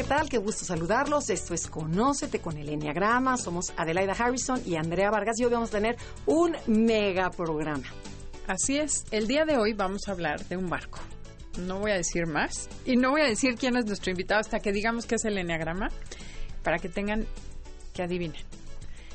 ¿Qué tal? Qué gusto saludarlos. Esto es Conócete con el Enneagrama. Somos Adelaida Harrison y Andrea Vargas y hoy vamos a tener un mega programa. Así es. El día de hoy vamos a hablar de un barco. No voy a decir más y no voy a decir quién es nuestro invitado hasta que digamos qué es el Enneagrama para que tengan que adivinen.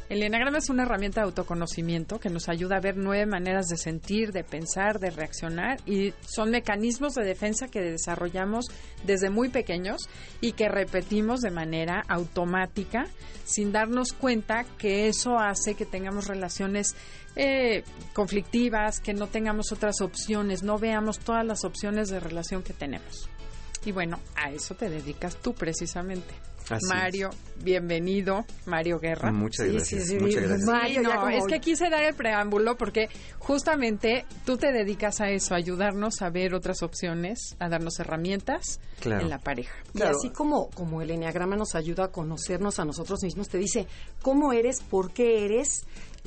El Enneagrama es una herramienta de autoconocimiento que nos ayuda a ver nueve maneras de sentir, de pensar, de reaccionar y son mecanismos de defensa que desarrollamos desde muy pequeños y que repetimos de manera automática sin darnos cuenta que eso hace que tengamos relaciones eh, conflictivas, que no tengamos otras opciones, no veamos todas las opciones de relación que tenemos. Y bueno, a eso te dedicas tú precisamente. Así Mario, bienvenido, Mario Guerra. Muchas Sí, gracias. sí, sí, muchas sí. gracias. Mario, no, como- es que quise dar el preámbulo porque justamente tú te dedicas a eso, a ayudarnos a ver otras opciones, a darnos herramientas Claro. en la pareja. Y Claro. así como, como el Enneagrama nos ayuda a conocernos a nosotros mismos, te dice cómo eres, por qué eres,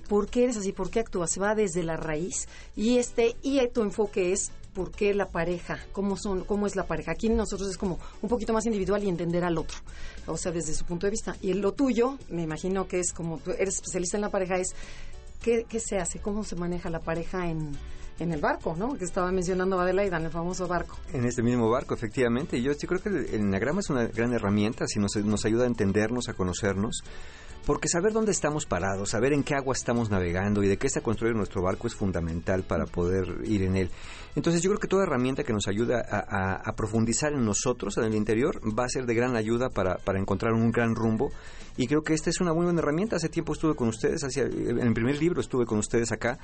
por qué eres así, por qué actúas, se va desde la raíz. Y este, y tu enfoque es por qué la pareja, cómo son, cómo es la pareja. Aquí nosotros es como un poquito más individual y entender al otro. O sea, desde su punto de vista. Y lo tuyo, me imagino que es como tú eres especialista en la pareja, es qué, qué se hace, cómo se maneja la pareja en, en el barco, ¿no? Que estaba mencionando Adelaida, en el famoso barco. En este mismo barco, efectivamente. Yo, yo creo que el, el enagrama es una gran herramienta, si nos, nos ayuda a entendernos, a conocernos. Porque saber dónde estamos parados, saber en qué agua estamos navegando y de qué está construido nuestro barco es fundamental para poder ir en él. Entonces yo creo que toda herramienta que nos ayuda a, a- a profundizar en nosotros, en el interior, va a ser de gran ayuda para, para encontrar un gran rumbo. Y creo que esta es una muy buena herramienta. Hace tiempo estuve con ustedes, hacia, en el primer libro estuve con ustedes acá.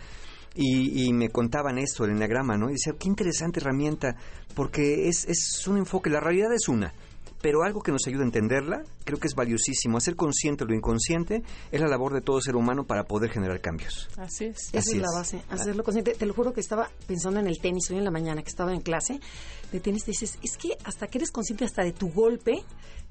Y, y me contaban esto, el enagrama, ¿no? Y decía, qué interesante herramienta, porque es, es un enfoque, la realidad es una, pero algo que nos ayuda a entenderla, creo que es valiosísimo. Hacer consciente lo inconsciente es la labor de todo ser humano para poder generar cambios. Así es. Esa Así es la es. base, hacerlo consciente. Te lo juro que estaba pensando en el tenis hoy en la mañana, que estaba en clase de tenis, te dices, es que hasta que eres consciente hasta de tu golpe,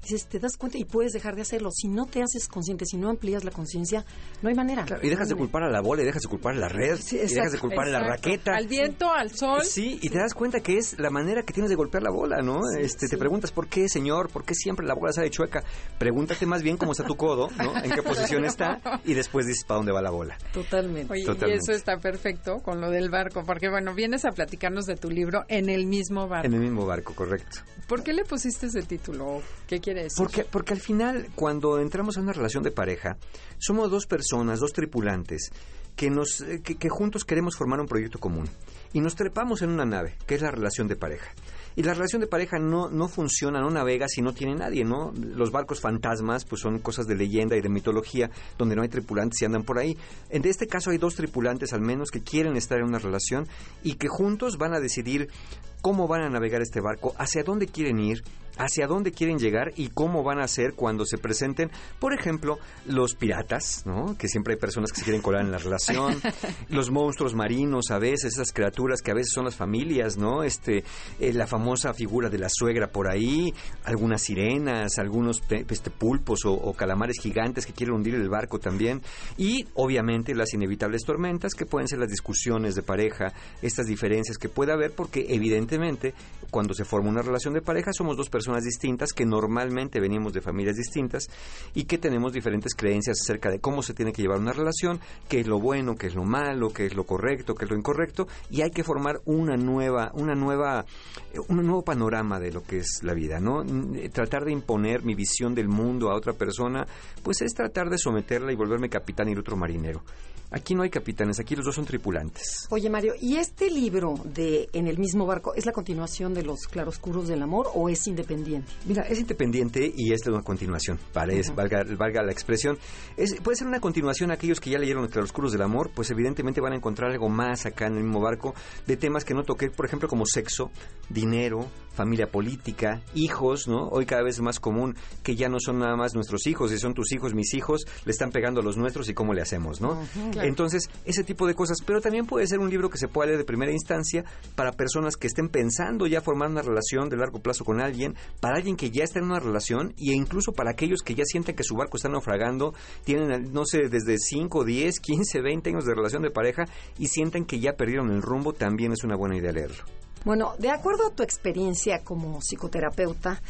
dices, te das cuenta y puedes dejar de hacerlo. Si no te haces consciente, si no amplías la conciencia, no hay manera. Y dejas de culpar a la bola, y dejas de culpar a la red, Sí, y dejas de exacto, culpar a la raqueta. Al viento, al sol. Sí, y te das cuenta que es la manera que tienes de golpear la bola, ¿no? este, sí. Te preguntas, ¿por qué, señor? ¿Por qué siempre la bola sale chueca? Pregúntate más bien cómo está tu codo, ¿no? En qué posición está, y después dices para dónde va la bola. Totalmente. Oye, y Totalmente. eso está perfecto con lo del barco, porque bueno, vienes a platicarnos de tu libro en el mismo barco. En el mismo barco, correcto. ¿Por qué le pusiste ese título? ¿Qué quiere decir? Porque, porque al final, cuando entramos en una relación de pareja, somos dos personas, dos tripulantes, que, nos, eh, que, que juntos queremos formar un proyecto común. Y nos trepamos en una nave, que es la relación de pareja. Y la relación de pareja no, no funciona, no navega si no tiene nadie, ¿no? Los barcos fantasmas, pues son cosas de leyenda y de mitología, donde no hay tripulantes y andan por ahí. En este caso hay dos tripulantes al menos que quieren estar en una relación y que juntos van a decidir cómo van a navegar este barco, hacia dónde quieren ir, hacia dónde quieren llegar y cómo van a hacer cuando se presenten, por ejemplo, los piratas, ¿no? Que siempre hay personas que se quieren colar en la relación, los monstruos marinos a veces, esas criaturas que a veces son las familias, ¿no? Este, eh, la famosa figura de la suegra por ahí, algunas sirenas, algunos este, pulpos o, o calamares gigantes que quieren hundir el barco también y obviamente las inevitables tormentas que pueden ser las discusiones de pareja, estas diferencias que puede haber porque evidentemente cuando se forma una relación de pareja somos dos personas distintas que normalmente venimos de familias distintas y que tenemos diferentes creencias acerca de cómo se tiene que llevar una relación, qué es lo bueno, qué es lo malo, qué es lo correcto, qué es lo incorrecto y hay que formar una nueva una nueva eh, un nuevo panorama de lo que es la vida, ¿no? N- Tratar de imponer mi visión del mundo a otra persona, pues es tratar de someterla y volverme capitán y otro marinero. Aquí no hay capitanes, aquí los dos son tripulantes. Oye, Mario, ¿y este libro de En el mismo barco es la continuación del los claroscuros del amor o es independiente? Mira, es independiente y es de una continuación, parece, valga, valga la expresión. Es, puede ser una continuación aquellos que ya leyeron Los claroscuros del amor, pues evidentemente van a encontrar algo más acá en el mismo barco de temas que no toqué, por ejemplo, como sexo, dinero, familia política, hijos, ¿no? Hoy cada vez es más común que ya no son nada más nuestros hijos, si son tus hijos, mis hijos, le están pegando a los nuestros y cómo le hacemos, ¿no? Entonces, ese tipo de cosas, pero también puede ser un libro que se puede leer de primera instancia para personas que estén pensando ya formar una relación de largo plazo con alguien, para alguien que ya está en una relación e incluso para aquellos que ya sienten que su barco está naufragando, tienen, no sé, desde 5, 10, 15, 20 años de relación de pareja y sienten que ya perdieron el rumbo, también es una buena idea leerlo. Bueno, de acuerdo a tu experiencia como psicoterapeuta,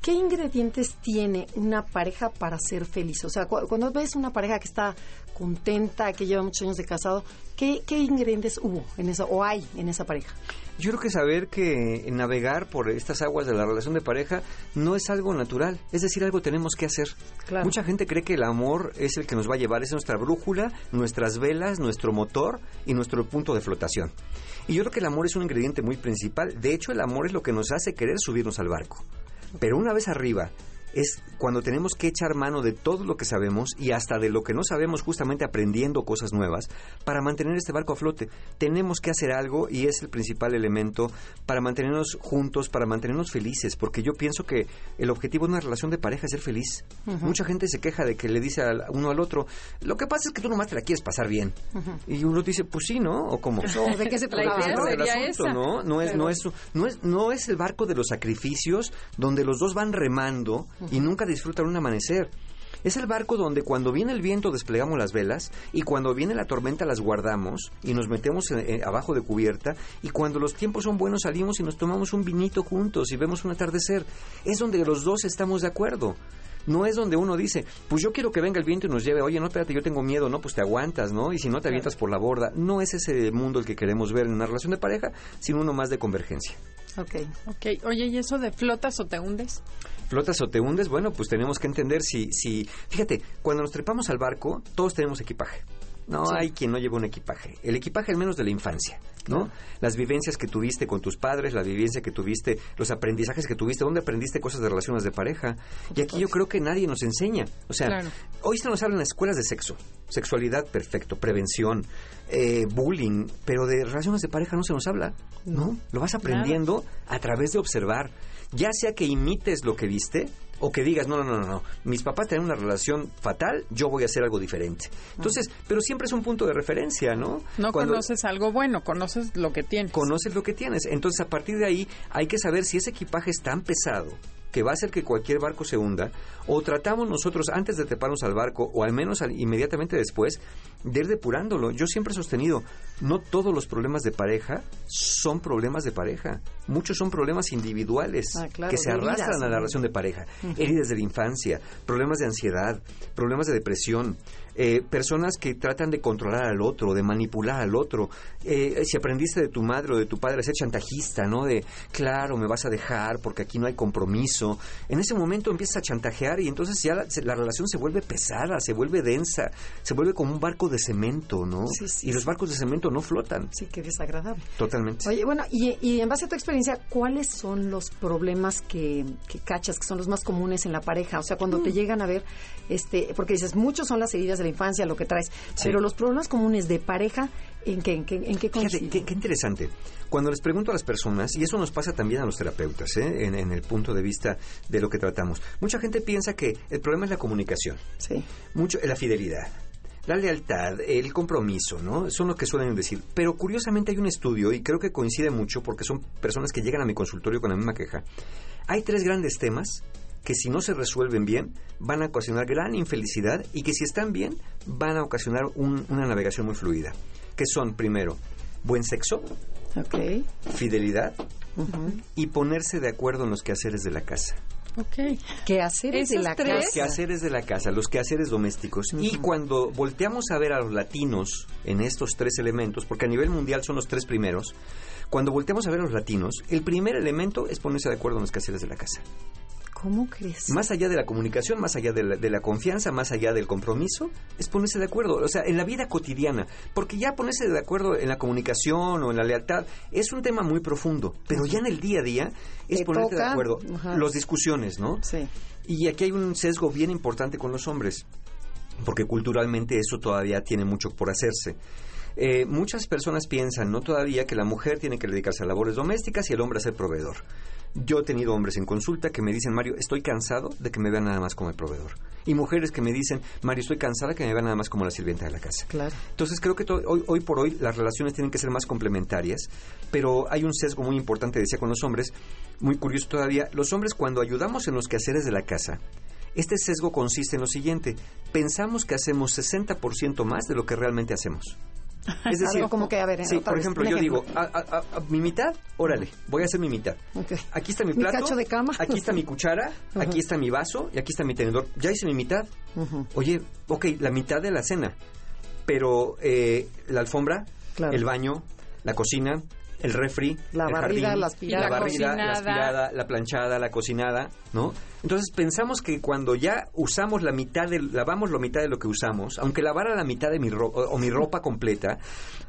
¿qué ingredientes tiene una pareja para ser feliz? O sea, cuando ves una pareja que está contenta, que lleva muchos años de casado, ¿qué, qué ingredientes hubo en esa o hay en esa pareja? Yo creo que saber que navegar por estas aguas de la relación de pareja no es algo natural, es decir, algo tenemos que hacer. Mucha gente cree que el amor es el que nos va a llevar, es nuestra brújula, nuestras velas, nuestro motor y nuestro punto de flotación. Y yo creo que el amor es un ingrediente muy principal. De hecho, el amor es lo que nos hace querer subirnos al barco. Pero una vez arriba, es cuando tenemos que echar mano de todo lo que sabemos y hasta de lo que no sabemos, justamente aprendiendo cosas nuevas, para mantener este barco a flote. Tenemos que hacer algo y es el principal elemento para mantenernos juntos, para mantenernos felices, porque yo pienso que el objetivo de una relación de pareja es ser feliz. Mucha gente se queja de que le dice uno al otro, lo que pasa es que tú nomás te la quieres pasar bien. Y uno dice, pues sí, ¿no? ¿O cómo? ¿De qué se trata? ¿no? No es, no, es, no, es, no es el barco de los sacrificios donde los dos van remando y nunca disfrutan un amanecer. Es el barco donde cuando viene el viento desplegamos las velas y cuando viene la tormenta las guardamos y nos metemos abajo de cubierta y cuando los tiempos son buenos salimos y nos tomamos un vinito juntos y vemos un atardecer. Es donde los dos estamos de acuerdo. No es donde uno dice, pues yo quiero que venga el viento y nos lleve, oye, no, espérate, yo tengo miedo, no, pues te aguantas, ¿no? Y si no te avientas por la borda. No es ese mundo el que queremos ver en una relación de pareja, sino uno más de convergencia. Ok. Ok, oye, ¿y eso de flotas o te hundes? Flotas o te hundes, bueno, pues tenemos que entender si, si, fíjate, cuando nos trepamos al barco, todos tenemos equipaje. No hay quien no lleve un equipaje. El equipaje al menos de la infancia, ¿no? Las vivencias que tuviste con tus padres, la vivencia que tuviste, los aprendizajes que tuviste, dónde aprendiste cosas de relaciones de pareja. Y aquí yo creo que nadie nos enseña. O sea, hoy se nos hablan en escuelas de sexo, sexualidad, perfecto, prevención, eh, bullying, pero de relaciones de pareja no se nos habla, ¿no? Lo vas aprendiendo a través de observar ya sea que imites lo que viste o que digas, no, no, no, no, mis papás tienen una relación fatal, yo voy a hacer algo diferente. Entonces, pero siempre es un punto de referencia, ¿no? No conoces algo bueno, conoces lo que tienes. Conoces lo que tienes. Entonces, a partir de ahí, hay que saber si ese equipaje es tan pesado que va a hacer que cualquier barco se hunda, o tratamos nosotros antes de treparnos al barco, o al menos inmediatamente después, de ir depurándolo. Yo siempre he sostenido, no todos los problemas de pareja son problemas de pareja. Muchos son problemas individuales ah, que se arrastran a la relación de pareja. Heridas de la infancia, problemas de ansiedad, problemas de depresión, eh, personas que tratan de controlar al otro, de manipular al otro. Eh, si aprendiste de tu madre o de tu padre ser chantajista, ¿no? De, claro, me vas a dejar porque aquí no hay compromiso. En ese momento empiezas a chantajear y entonces ya la, relación se vuelve pesada, se vuelve densa, se vuelve como un barco de cemento, ¿no? y los barcos de cemento no flotan. Sí, qué desagradable. Totalmente. Oye, bueno, y, en base a tu experiencia, ¿cuáles son los problemas que, cachas, que son los más comunes en la pareja? O sea, cuando te mm. llegan a ver, este, porque dices, muchos son las heridas de la infancia, lo que traes. Pero los problemas comunes de pareja, ¿en qué, en qué, en qué qué, interesante. Cuando les pregunto a las personas, y eso nos pasa también a los terapeutas, ¿eh? en, el punto de vista de lo que tratamos, mucha gente piensa que el problema es la comunicación, sí. mucho la fidelidad. La lealtad, el compromiso, ¿no? Son lo que suelen decir. Pero curiosamente hay un estudio, y creo que coincide mucho porque son personas que llegan a mi consultorio con la misma queja. Hay tres grandes temas que si no se resuelven bien van a ocasionar gran infelicidad y que si están bien van a ocasionar una navegación muy fluida. Que son, primero, buen sexo, fidelidad y ponerse de acuerdo en los quehaceres de la casa. Okay. Quehaceres de la casa. Los quehaceres de la casa, los quehaceres domésticos. Y cuando volteamos a ver a los latinos en estos tres elementos, porque a nivel mundial son los tres primeros, cuando volteamos a ver a los latinos, el primer elemento es ponerse de acuerdo en los quehaceres de la casa. ¿Cómo crees? Más allá de la comunicación, más allá de la, de la confianza, más allá del compromiso, es ponerse de acuerdo. O sea, en la vida cotidiana. Porque ya ponerse de acuerdo en la comunicación o en la lealtad es un tema muy profundo. Pero ya en el día a día es Te ponerte de acuerdo. Las discusiones, ¿no? Sí. Y aquí hay un sesgo bien importante con los hombres, porque culturalmente eso todavía tiene mucho por hacerse. Eh, muchas personas piensan, no todavía, que la mujer tiene que dedicarse a labores domésticas y el hombre a ser proveedor. Yo he tenido hombres en consulta que me dicen, Mario, estoy cansado de que me vean nada más como el proveedor. Y mujeres que me dicen, Mario, estoy cansada de que me vean nada más como la sirvienta de la casa. Claro. Entonces creo que hoy, hoy por hoy las relaciones tienen que ser más complementarias, pero hay un sesgo muy importante, decía con los hombres, muy curioso todavía, los hombres cuando ayudamos en los quehaceres de la casa, este sesgo consiste en lo siguiente, pensamos que hacemos 60% más de lo que realmente hacemos. Es decir, Algo como que, a ver, sí, por ejemplo, yo ejemplo. digo, a, a- a- a mi mitad, órale, voy a hacer mi mitad. Aquí está mi Mi plato, cacho de cama. aquí está mi cuchara, aquí está mi vaso y aquí está mi tenedor. Ya hice mi mitad. Oye, ok, la mitad de la cena, pero eh, la alfombra, Claro. el baño, la cocina, el refri, La el barrida, jardín, la aspirada. la La barrida, la aspirada, la planchada, la cocinada, ¿no? Entonces pensamos que cuando ya usamos la mitad, de, lavamos la mitad de lo que usamos, aunque lavara la mitad de mi ropa o mi ropa completa,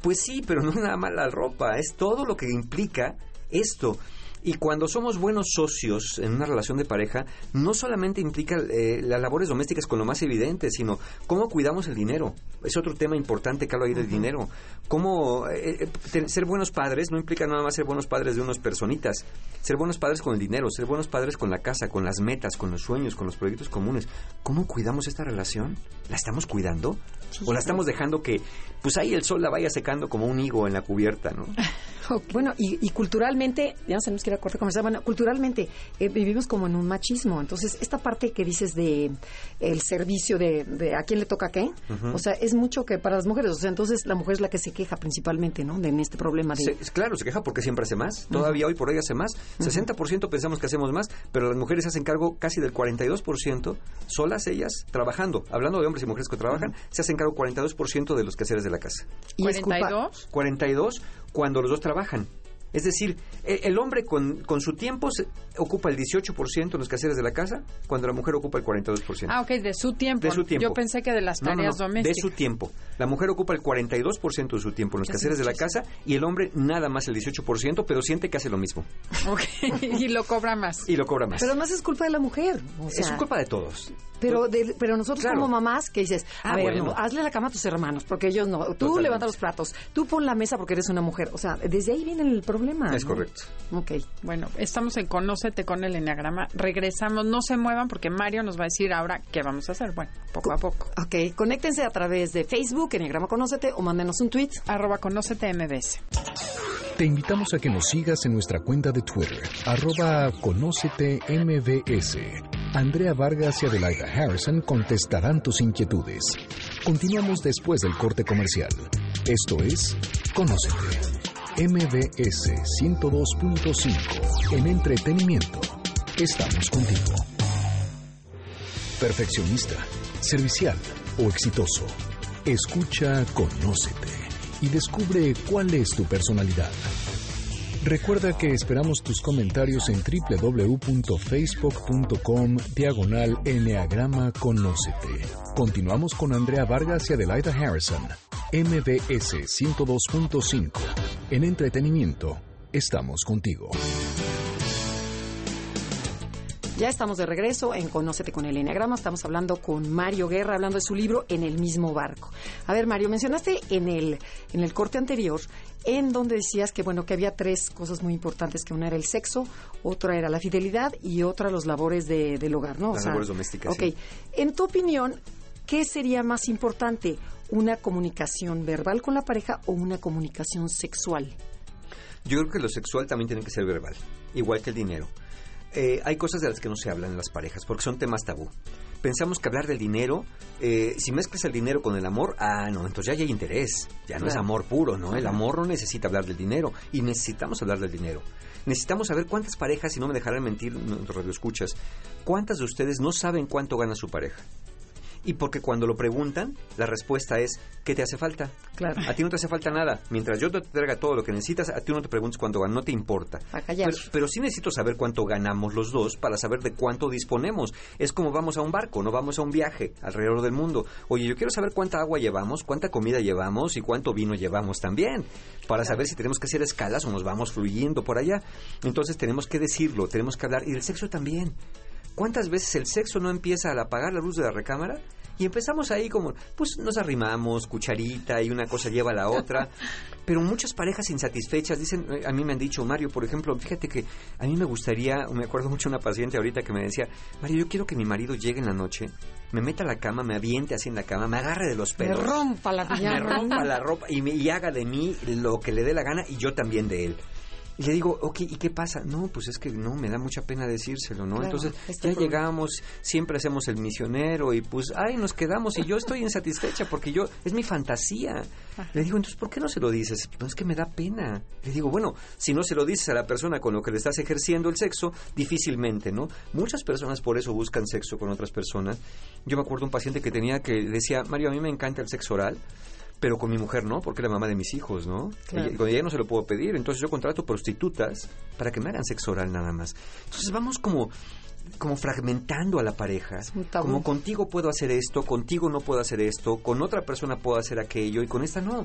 pues sí, pero no es nada más la ropa, es todo lo que implica esto. Y cuando somos buenos socios en una relación de pareja, no solamente implica eh, las labores domésticas con lo más evidente, sino cómo cuidamos el dinero. Es otro tema importante que hablo ahí del dinero. Cómo eh, eh, ser buenos padres no implica nada más ser buenos padres de unas personitas. Ser buenos padres con el dinero, ser buenos padres con la casa, con las metas, con los sueños, con los proyectos comunes. ¿Cómo cuidamos esta relación? ¿La estamos cuidando? ¿O la estamos dejando que, pues ahí el sol la vaya secando como un higo en la cubierta, ¿no? Bueno, y, y culturalmente, ya nos tenemos que ir a corte comercial, bueno, culturalmente eh, vivimos como en un machismo. Entonces, esta parte que dices de el servicio de, de a quién le toca qué, o sea, es mucho que para las mujeres, o sea, entonces la mujer es la que se queja principalmente, ¿no? De en este problema de... Se- claro, se queja porque siempre hace más. Todavía hoy por hoy hace más. 60% pensamos que hacemos más, pero las mujeres se hacen cargo casi del 42%, solas ellas, trabajando. Hablando de hombres y mujeres que trabajan, se hacen cargo 42% de los quehaceres de la casa. y es culpa- 42. 42 cuando los dos trabajan. Es decir, e- el hombre con, con su tiempo se- ocupa el 18% en los quehaceres de la casa, cuando la mujer ocupa el 42%. Ah, ok, de su tiempo. De su tiempo. Yo pensé que de las No, no, tareas no, domésticas. De su tiempo. La mujer ocupa el 42% de su tiempo en los quehaceres de la casa y el hombre nada más el 18%, pero siente que hace lo mismo Ok, y lo cobra más. y lo cobra más. Pero más es culpa de la mujer. O sea, es culpa de todos. Pero, de- pero nosotros Claro. como mamás, que dices, a Ah, ver, bueno. no, hazle la cama a tus hermanos, porque ellos no. Tú Totalmente. levanta los platos, tú pon la mesa porque eres una mujer. O sea, desde ahí viene el problema. Es ¿no? correcto. Ok. Bueno, estamos en Conócete con el Enneagrama. Regresamos, no se muevan porque Mario nos va a decir ahora qué vamos a hacer. Bueno, poco a poco. Ok, conéctense a través de Facebook, Enneagrama Conócete, o mándenos un tweet. Arroba Conócete MBS. Te invitamos a que nos sigas en nuestra cuenta de Twitter, arroba Conócete MBS. Andrea Vargas y Adelaida Harrison contestarán tus inquietudes. Continuamos después del corte comercial. Esto es Conócete. MBS 102.5. En entretenimiento. Estamos contigo. Perfeccionista, servicial o exitoso. Escucha Conócete y descubre cuál es tu personalidad. Recuerda que esperamos tus comentarios en www.facebook.com diagonal Enneagrama Conócete. Continuamos con Andrea Vargas y Adelaida Harrison. MBS 102.5. En entretenimiento, estamos contigo. Ya estamos de regreso en Conócete con el Enneagrama. Estamos hablando con Mario Guerra, hablando de su libro En el mismo barco. A ver, Mario, mencionaste en el, en el corte anterior, en donde decías que, bueno, que había tres cosas muy importantes, que una era el sexo, otra era la fidelidad y otra los labores de- del hogar, ¿no? Las labores domésticas, Ok. sí. En tu opinión, ¿qué sería más importante? ¿Una comunicación verbal con la pareja o una comunicación sexual? Yo creo que lo sexual también tiene que ser verbal, igual que el dinero. Eh, hay cosas de las que no se hablan en las parejas, porque son temas tabú. Pensamos que hablar del dinero, eh, si mezclas el dinero con el amor, ah, no, entonces ya hay interés, ya no es amor puro, ¿no? El amor no necesita hablar del dinero y necesitamos hablar del dinero. Necesitamos saber cuántas parejas, si no me dejarán mentir, nuestros radioescuchas, cuántas de ustedes no saben cuánto gana su pareja. Y porque cuando lo preguntan, la respuesta es, ¿qué te hace falta? Claro. A ti no te hace falta nada. Mientras yo te traiga todo lo que necesitas, a ti no te preguntes cuánto ganas, no te importa. A callar. Pero, pero sí necesito saber cuánto ganamos los dos para saber de cuánto disponemos. Es como vamos a un barco, no vamos a un viaje alrededor del mundo. Oye, yo quiero saber cuánta agua llevamos, cuánta comida llevamos y cuánto vino llevamos también, para saber si tenemos que hacer escalas o nos vamos fluyendo por allá. Entonces tenemos que decirlo, tenemos que hablar. Y del sexo también. ¿Cuántas veces el sexo no empieza al apagar la luz de la recámara? Y empezamos ahí como, pues nos arrimamos, cucharita, y una cosa lleva a la otra. Pero muchas parejas insatisfechas dicen, eh, a mí me han dicho, Mario, por ejemplo, fíjate que a mí me gustaría, me acuerdo mucho una paciente ahorita que me decía, Mario, yo quiero que mi marido llegue en la noche, me meta a la cama, me aviente así en la cama, me agarre de los Me pelos, rompa la me rompa la ropa y, me, y haga de mí lo que le dé la gana y yo también de él. Y le digo, ok, ¿y qué pasa? No, pues es que no, me da mucha pena decírselo, ¿no? Claro, Entonces ya problema. llegamos, siempre hacemos el misionero y pues, ay, nos quedamos y yo estoy insatisfecha porque yo, es mi fantasía. Le digo, entonces, ¿por qué no se lo dices? No, es que me da pena. Le digo, bueno, si no se lo dices a la persona con lo que le estás ejerciendo el sexo, difícilmente, ¿no? Muchas personas por eso buscan sexo con otras personas. Yo me acuerdo un paciente que tenía que decía, Mario, a mí me encanta el sexo oral, pero con mi mujer no, porque es la mamá de mis hijos, ¿no? Claro. Ella- con ella no se lo puedo pedir, entonces yo contrato prostitutas para que me hagan sexo oral nada más. Entonces vamos como como fragmentando a la pareja, como contigo puedo hacer esto, contigo no puedo hacer esto, con otra persona puedo hacer aquello y con esta no.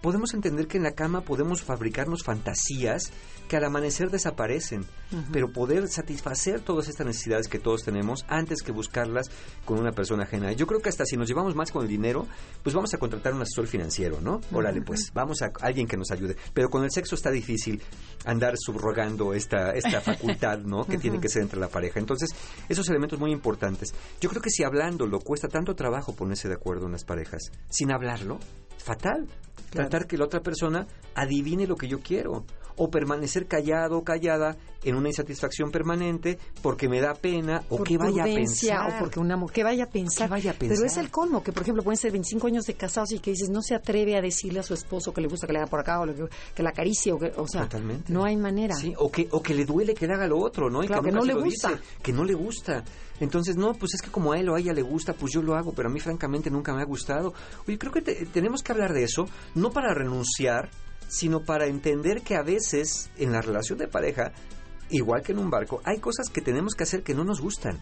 Podemos entender que en la cama podemos fabricarnos fantasías que al amanecer desaparecen, pero poder satisfacer todas estas necesidades que todos tenemos antes que buscarlas con una persona ajena. Yo creo que hasta si nos llevamos más con el dinero, pues vamos a contratar un asesor financiero, ¿no? Órale, pues vamos a alguien que nos ayude. Pero con el sexo está difícil andar subrogando esta, esta facultad, ¿no? Que tiene que ser entre la pareja. Entonces, esos elementos muy importantes. Yo creo que si hablándolo cuesta tanto trabajo ponerse de acuerdo en las parejas, sin hablarlo, fatal. Tratar que la otra persona adivine lo que yo quiero. O permanecer callado o callada en una insatisfacción permanente porque me da pena o por que vaya a pensar. o porque un amor que vaya a pensar. Que vaya a Pero es pensar. el colmo, que por ejemplo pueden ser 25 años de casados y que dices, no se atreve a decirle a su esposo que le gusta que le haga por acá o le- que la acaricie o que, o sea, Totalmente. no hay manera. Sí, o que, o que le duele que le haga lo otro, ¿no? Y Claro, que no le gusta. dice, que no le gusta. Entonces, no, pues es que como a él o a ella le gusta, pues yo lo hago, pero a mí francamente nunca me ha gustado. Oye, creo que te- tenemos que hablar de eso, no para renunciar, sino para entender que a veces en la relación de pareja, igual que en un barco, hay cosas que tenemos que hacer que no nos gustan,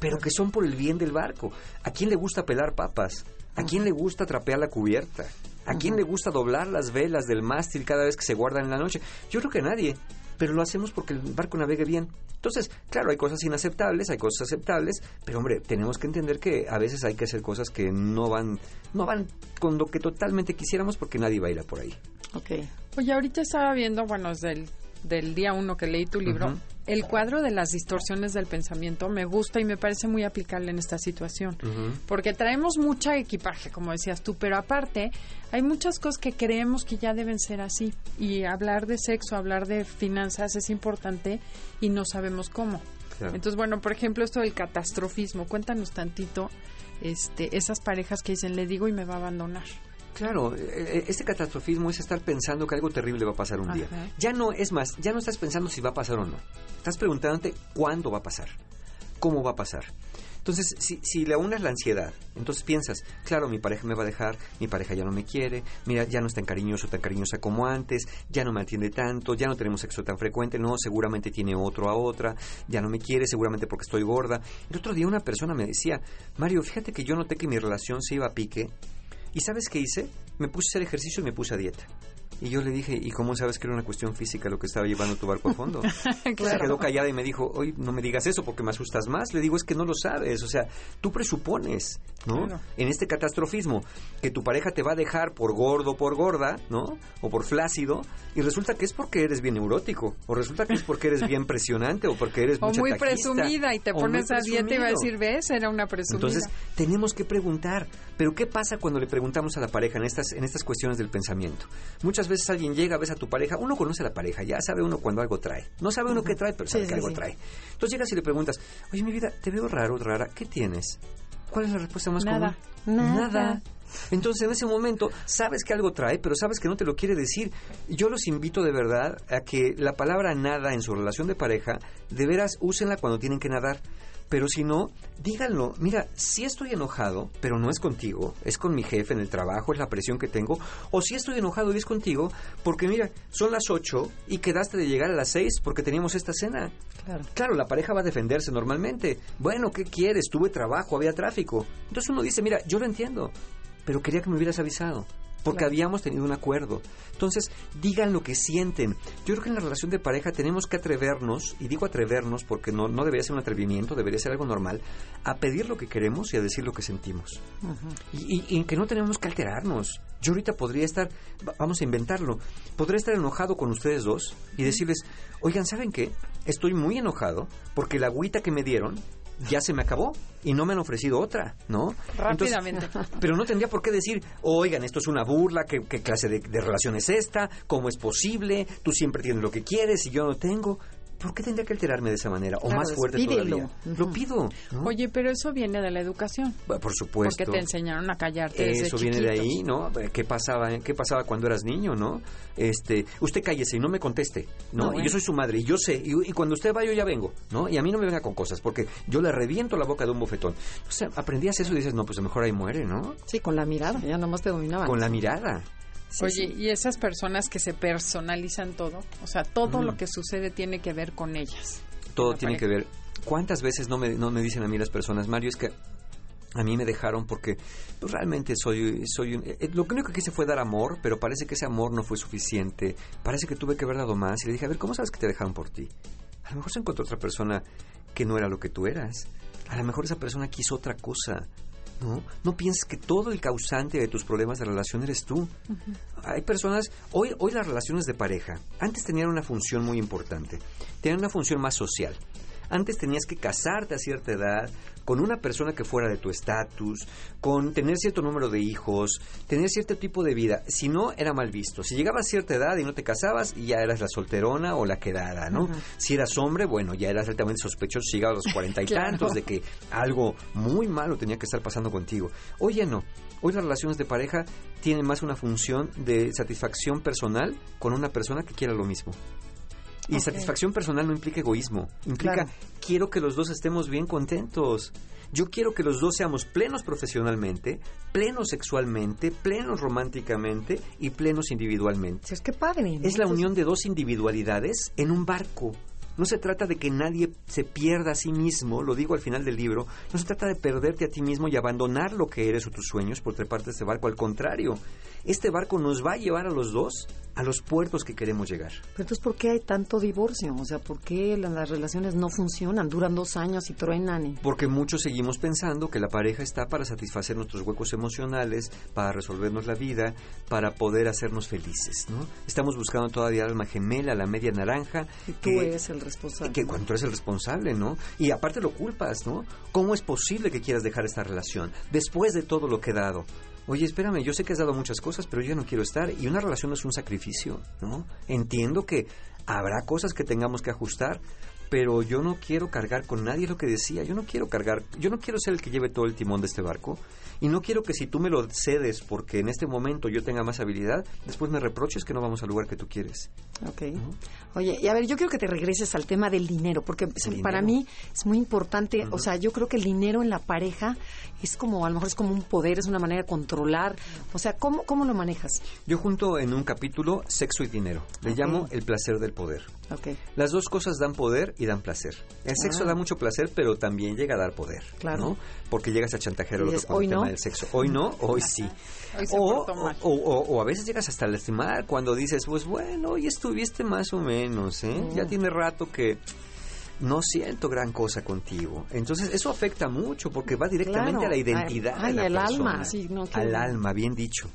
pero que son por el bien del barco. ¿A quién le gusta pelar papas? ¿A quién le gusta trapear la cubierta? ¿A quién le gusta doblar las velas del mástil cada vez que se guardan en la noche? Yo creo que a nadie, pero lo hacemos porque el barco navegue bien. Entonces, claro, hay cosas inaceptables, hay cosas aceptables, pero hombre, tenemos que entender que a veces hay que hacer cosas que no van, no van con lo que totalmente quisiéramos porque nadie va a ir a por ahí. Ok. Oye, ahorita estaba viendo, bueno, desde el del día uno que leí tu libro, el cuadro de las distorsiones del pensamiento me gusta y me parece muy aplicable en esta situación. Porque traemos mucha equipaje, como decías tú, pero aparte hay muchas cosas que creemos que ya deben ser así. Y hablar de sexo, hablar de finanzas es importante y no sabemos cómo. Claro. Entonces, bueno, por ejemplo, esto del catastrofismo, cuéntanos tantito este, esas parejas que dicen, le digo y me va a abandonar. Claro, eh, este catastrofismo es estar pensando que algo terrible va a pasar un día. Ya no, es más, ya no estás pensando si va a pasar o no. Estás preguntándote cuándo va a pasar, cómo va a pasar. Entonces, si, si le unes la ansiedad, entonces piensas, claro, mi pareja me va a dejar, mi pareja ya no me quiere, mira, ya no es tan cariñoso, tan cariñosa como antes, ya no me atiende tanto, ya no tenemos sexo tan frecuente, no, seguramente tiene otro a otra, ya no me quiere, seguramente porque estoy gorda. El otro día una persona me decía, Mario, fíjate que yo noté que mi relación se iba a pique ¿Y sabes qué hice? Me puse a hacer ejercicio y me puse a dieta. Y yo le dije, ¿y cómo sabes que era una cuestión física lo que estaba llevando tu barco al fondo? Se quedó callada y me dijo, oye, no me digas eso porque me asustas más. Le digo, es que no lo sabes. O sea, tú presupones, ¿no? Claro. En este catastrofismo, que tu pareja te va a dejar por gordo o por gorda, ¿no? O por flácido. Y resulta que es porque eres bien neurótico. O resulta que es porque eres bien presionante. O porque eres O muy taquista, presumida y te pones a dieta y va a decir, ves, era una presumida. Entonces, tenemos que preguntar, pero ¿qué pasa cuando le preguntamos a la pareja en estas, en estas cuestiones del pensamiento? Muchas veces alguien llega, ves a tu pareja, uno conoce a la pareja, ya sabe uno cuando algo trae. No sabe uno qué trae, pero sabe Sí, que sí, algo sí. trae. Entonces llegas y le preguntas, oye, mi vida, te veo raro, rara, ¿qué tienes? ¿Cuál es la respuesta más Nada. común? Nada. Entonces en ese momento sabes que algo trae, pero sabes que no te lo quiere decir. Yo los invito de verdad a que la palabra nada en su relación de pareja, de veras úsenla cuando tienen que nadar. Pero si no, díganlo. Mira, si estoy enojado, pero no es contigo, es con mi jefe en el trabajo, es la presión que tengo. O si estoy enojado y es contigo, porque mira, son las 8 y quedaste de llegar a las 6 porque teníamos esta cena. Claro. Claro, la pareja va a defenderse normalmente. Bueno, ¿qué quieres? Tuve trabajo, había tráfico. Entonces uno dice, mira, yo lo entiendo, pero quería que me hubieras avisado. Porque Claro. habíamos tenido un acuerdo. Entonces, digan lo que sienten. Yo creo que en la relación de pareja tenemos que atrevernos, y digo atrevernos porque no, no debería ser un atrevimiento, debería ser algo normal, a pedir lo que queremos y a decir lo que sentimos. Y, y- y que no tenemos que alterarnos. Yo ahorita podría estar, va- vamos a inventarlo, podría estar enojado con ustedes dos y decirles, oigan, ¿saben qué? Estoy muy enojado porque la agüita que me dieron ya se me acabó y no me han ofrecido otra, ¿no? Entonces, Rápidamente. pero no tendría por qué decir, oigan, esto es una burla, ¿qué, qué clase de, de relación es esta? ¿Cómo es posible? Tú siempre tienes lo que quieres y yo no tengo. ¿Por qué tendría que alterarme de esa manera? O Claro, más fuerte pídelo. todavía. Lo pido. ¿no? Oye, pero eso viene de la educación. Bueno, Por supuesto. Porque te enseñaron a callarte desde Eso viene de ahí, ¿no? ¿Qué pasaba, qué pasaba cuando eras niño, no? Este, usted cállese y no me conteste, ¿no? No, bueno. yo soy su madre y yo sé, y, y cuando usted va yo ya vengo, ¿no? Y a mí no me venga con cosas, porque yo le reviento la boca de un bofetón. O sea, aprendías eso y dices, no, pues a lo mejor ahí muere, ¿no? Sí, con la mirada, ya nomás te dominaban. Con la mirada. Sí, Oye, sí. y esas personas que se personalizan todo, o sea, todo Mm. lo que sucede tiene que ver con ellas. Todo tiene que ver. ¿Cuántas veces no me, no me dicen a mí las personas, Mario, es que a mí me dejaron porque pues, realmente soy, soy un- eh, lo único que quise fue dar amor, pero parece que ese amor no fue suficiente. Parece que tuve que haber dado más. Y le dije, a ver, ¿cómo sabes que te dejaron por ti? A lo mejor se encontró otra persona que no era lo que tú eras. A lo mejor esa persona quiso otra cosa. ¿No? No pienses que todo el causante de tus problemas de relación eres tú. Hay personas, hoy, hoy las relaciones de pareja, antes tenían una función muy importante, tenían una función más social. Antes tenías que casarte a cierta edad con una persona que fuera de tu estatus, con tener cierto número de hijos, tener cierto tipo de vida. Si no, era mal visto. Si llegabas a cierta edad y no te casabas, ya eras la solterona o la quedada, ¿no? Si eras hombre, bueno, ya eras altamente sospechoso si llegabas a los cuarenta y Claro. tantos de que algo muy malo tenía que estar pasando contigo. Hoy ya no. Hoy las relaciones de pareja tienen más una función de satisfacción personal con una persona que quiera lo mismo. Y satisfacción personal no implica egoísmo, implica Claro. quiero que los dos estemos bien contentos. Yo quiero que los dos seamos plenos profesionalmente, plenos sexualmente, plenos románticamente y plenos individualmente. Es que padre. ¿no? Es la unión de dos individualidades en un barco. No se trata de que nadie se pierda a sí mismo, lo digo al final del libro, no se trata de perderte a ti mismo y abandonar lo que eres o tus sueños por treparte a este barco, al contrario, este barco nos va a llevar a los dos a los puertos que queremos llegar. Pero entonces, ¿por qué hay tanto divorcio? O sea, ¿por qué la- las relaciones no funcionan? Duran dos años y truenan. Y... Porque muchos seguimos pensando que la pareja está para satisfacer nuestros huecos emocionales, para resolvernos la vida, para poder hacernos felices, ¿no? Estamos buscando todavía alma gemela, la media naranja. Y tú que- eres el responsable. que cuando tú eres el responsable, ¿no? Y aparte lo culpas, ¿no? ¿Cómo es posible que quieras dejar esta relación después de todo lo que he dado? Oye, espérame, yo sé que has dado muchas cosas, pero yo no quiero estar. Y una relación no es un sacrificio, ¿no? Entiendo que habrá cosas que tengamos que ajustar, pero yo no quiero cargar con nadie lo que decía. Yo no quiero cargar, yo no quiero ser el que lleve todo el timón de este barco. Y no quiero que si tú me lo cedes porque en este momento yo tenga más habilidad, después me reproches que no vamos al lugar que tú quieres. Ok. Oye, y a ver, yo quiero que te regreses al tema del dinero, porque dinero. para mí es muy importante, o sea, yo creo que el dinero en la pareja es como, a lo mejor es como un poder, es una manera de controlar, o sea, ¿cómo, cómo lo manejas? Yo junto en un capítulo sexo y dinero. Le llamo el placer del poder. Ok, Las dos cosas dan poder y dan placer. El sexo Ah. da mucho placer, pero también llega a dar poder. Claro. ¿no? Porque llegas a chantajear al otro con "Hoy el tema no". del sexo. Hoy no, hoy sí. Hoy se o, portó mal. o, o- o a veces llegas hasta lastimar cuando dices, pues bueno, hoy estuviste más o menos, ¿eh? Mm. Ya tiene rato que no siento gran cosa contigo. Entonces eso afecta mucho porque va directamente Claro. a la identidad Ay, de la persona. alma, sí, no, qué- al alma, bien dicho.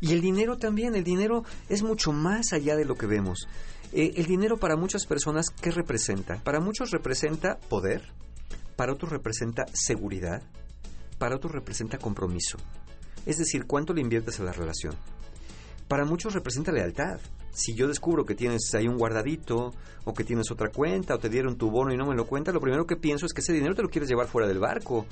Y el dinero también, el dinero es mucho más allá de lo que vemos. Eh, el dinero para muchas personas, ¿qué representa? Para muchos representa poder, para otros representa seguridad, para otros representa compromiso. Es decir, cuánto le inviertes a la relación. Para muchos representa lealtad. Si yo descubro que tienes ahí un guardadito o que tienes otra cuenta o te dieron tu bono y no me lo cuentas, lo primero que pienso es que ese dinero te lo quieres llevar fuera del barco,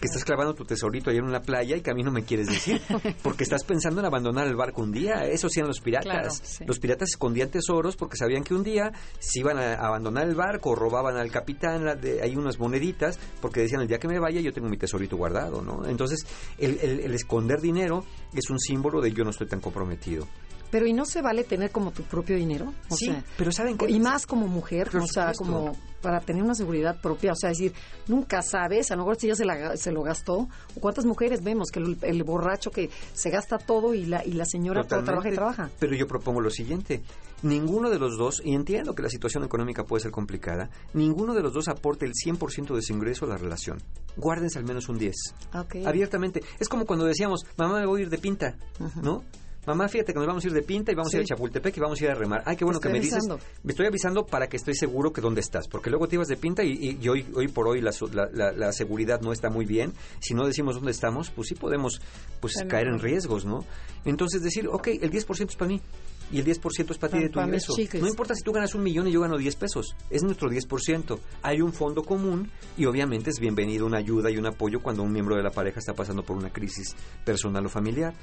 que estás clavando tu tesorito ahí en una playa y que a mí no me quieres decir, porque estás pensando en abandonar el barco un día. Eso hacían los piratas. Claro, sí. Los piratas escondían tesoros porque sabían que un día se iban a abandonar el barco robaban al capitán la de, hay unas moneditas porque decían el día que me vaya yo tengo mi tesorito guardado, ¿no? Entonces el, el- el esconder dinero es un símbolo de yo no estoy tan comprometido. Pero ¿y no se vale tener como tu propio dinero? O sí, sea, pero ¿saben qué? y más como mujer, o sea, como para tener una seguridad propia, o sea, decir, nunca sabes, a lo mejor si ya se, la- se lo gastó, o cuántas mujeres vemos que el, el borracho que se gasta todo y la, y la señora todo trabaja y trabaja. Pero yo propongo lo siguiente. Ninguno de los dos, y entiendo que la situación económica puede ser complicada, ninguno de los dos aporte el 100% de su ingreso a la relación. Guárdense al menos un 10. Ok. Abiertamente. Es como cuando decíamos, mamá, me voy a ir de pinta, ¿no? Mamá, fíjate que nos vamos a ir de pinta y vamos a ir a. Chapultepec y vamos a ir a remar. Ay, qué bueno que me dices. Me estoy avisando para que estoy seguro que dónde estás. Porque luego te ibas de pinta y, y- y hoy, hoy por hoy la, la- seguridad no está muy bien. Si no decimos dónde estamos, pues sí podemos pues, caer en riesgos, ¿no? Entonces decir, ok, el 10% es para mí. Y el 10% es para ti de tu ingreso. No importa si tú ganas un millón y yo gano 10 pesos. Es nuestro 10%. Hay un fondo común y obviamente es bienvenido una ayuda y un apoyo cuando un miembro de la pareja está pasando por una crisis personal o familiar.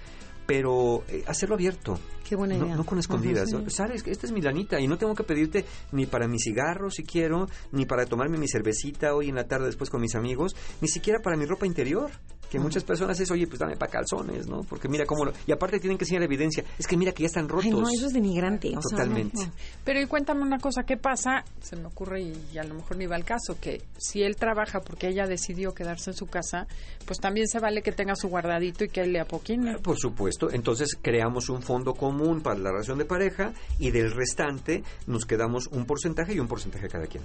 Pero eh, hacerlo abierto. Qué buena No, idea. no con escondidas. Ajá, sí. ¿no? Sabes que esta es mi lanita y no tengo que pedirte ni para mi cigarro si quiero, ni para tomarme mi cervecita hoy en la tarde después con mis amigos, ni siquiera para mi ropa interior. Que muchas personas es, oye, pues dame para calzones, ¿no? Porque mira cómo lo... Y aparte tienen que enseñar evidencia. Es que mira que ya están rotos. Ay, no, eso es denigrante. o sea, no, Totalmente. no. Pero y cuéntame una cosa, ¿qué pasa? Se me ocurre y, y a lo mejor ni va al caso, que si él trabaja porque ella decidió quedarse en su casa, pues también se vale que tenga su guardadito y que él le apoquine. Por supuesto, entonces creamos un fondo común para la relación de pareja y del restante nos quedamos un porcentaje y un porcentaje cada quien.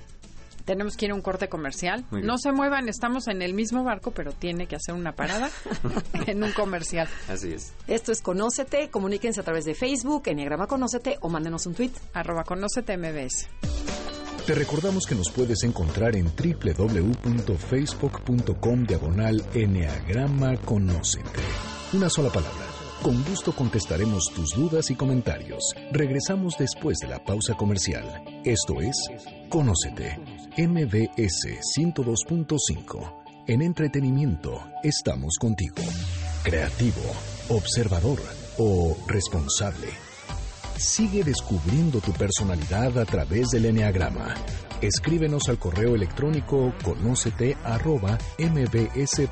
Tenemos que ir a un corte comercial. No se muevan, estamos en el mismo barco, pero tiene que hacer una parada en un comercial. Así es. Esto es Conócete, comuníquense a través de Facebook, Enneagrama Conócete o mándenos un tweet. Arroba conócete MBS. Te recordamos que nos puedes encontrar en www.facebook.com diagonal Enneagrama Conócete. Una sola palabra. Con gusto contestaremos tus dudas y comentarios. Regresamos después de la pausa comercial. Esto es Conócete. MBS 102.5. En entretenimiento estamos contigo. Creativo, observador o responsable. Sigue descubriendo tu personalidad a través del Enneagrama. Escríbenos al correo electrónico conócete mbs.com.mx.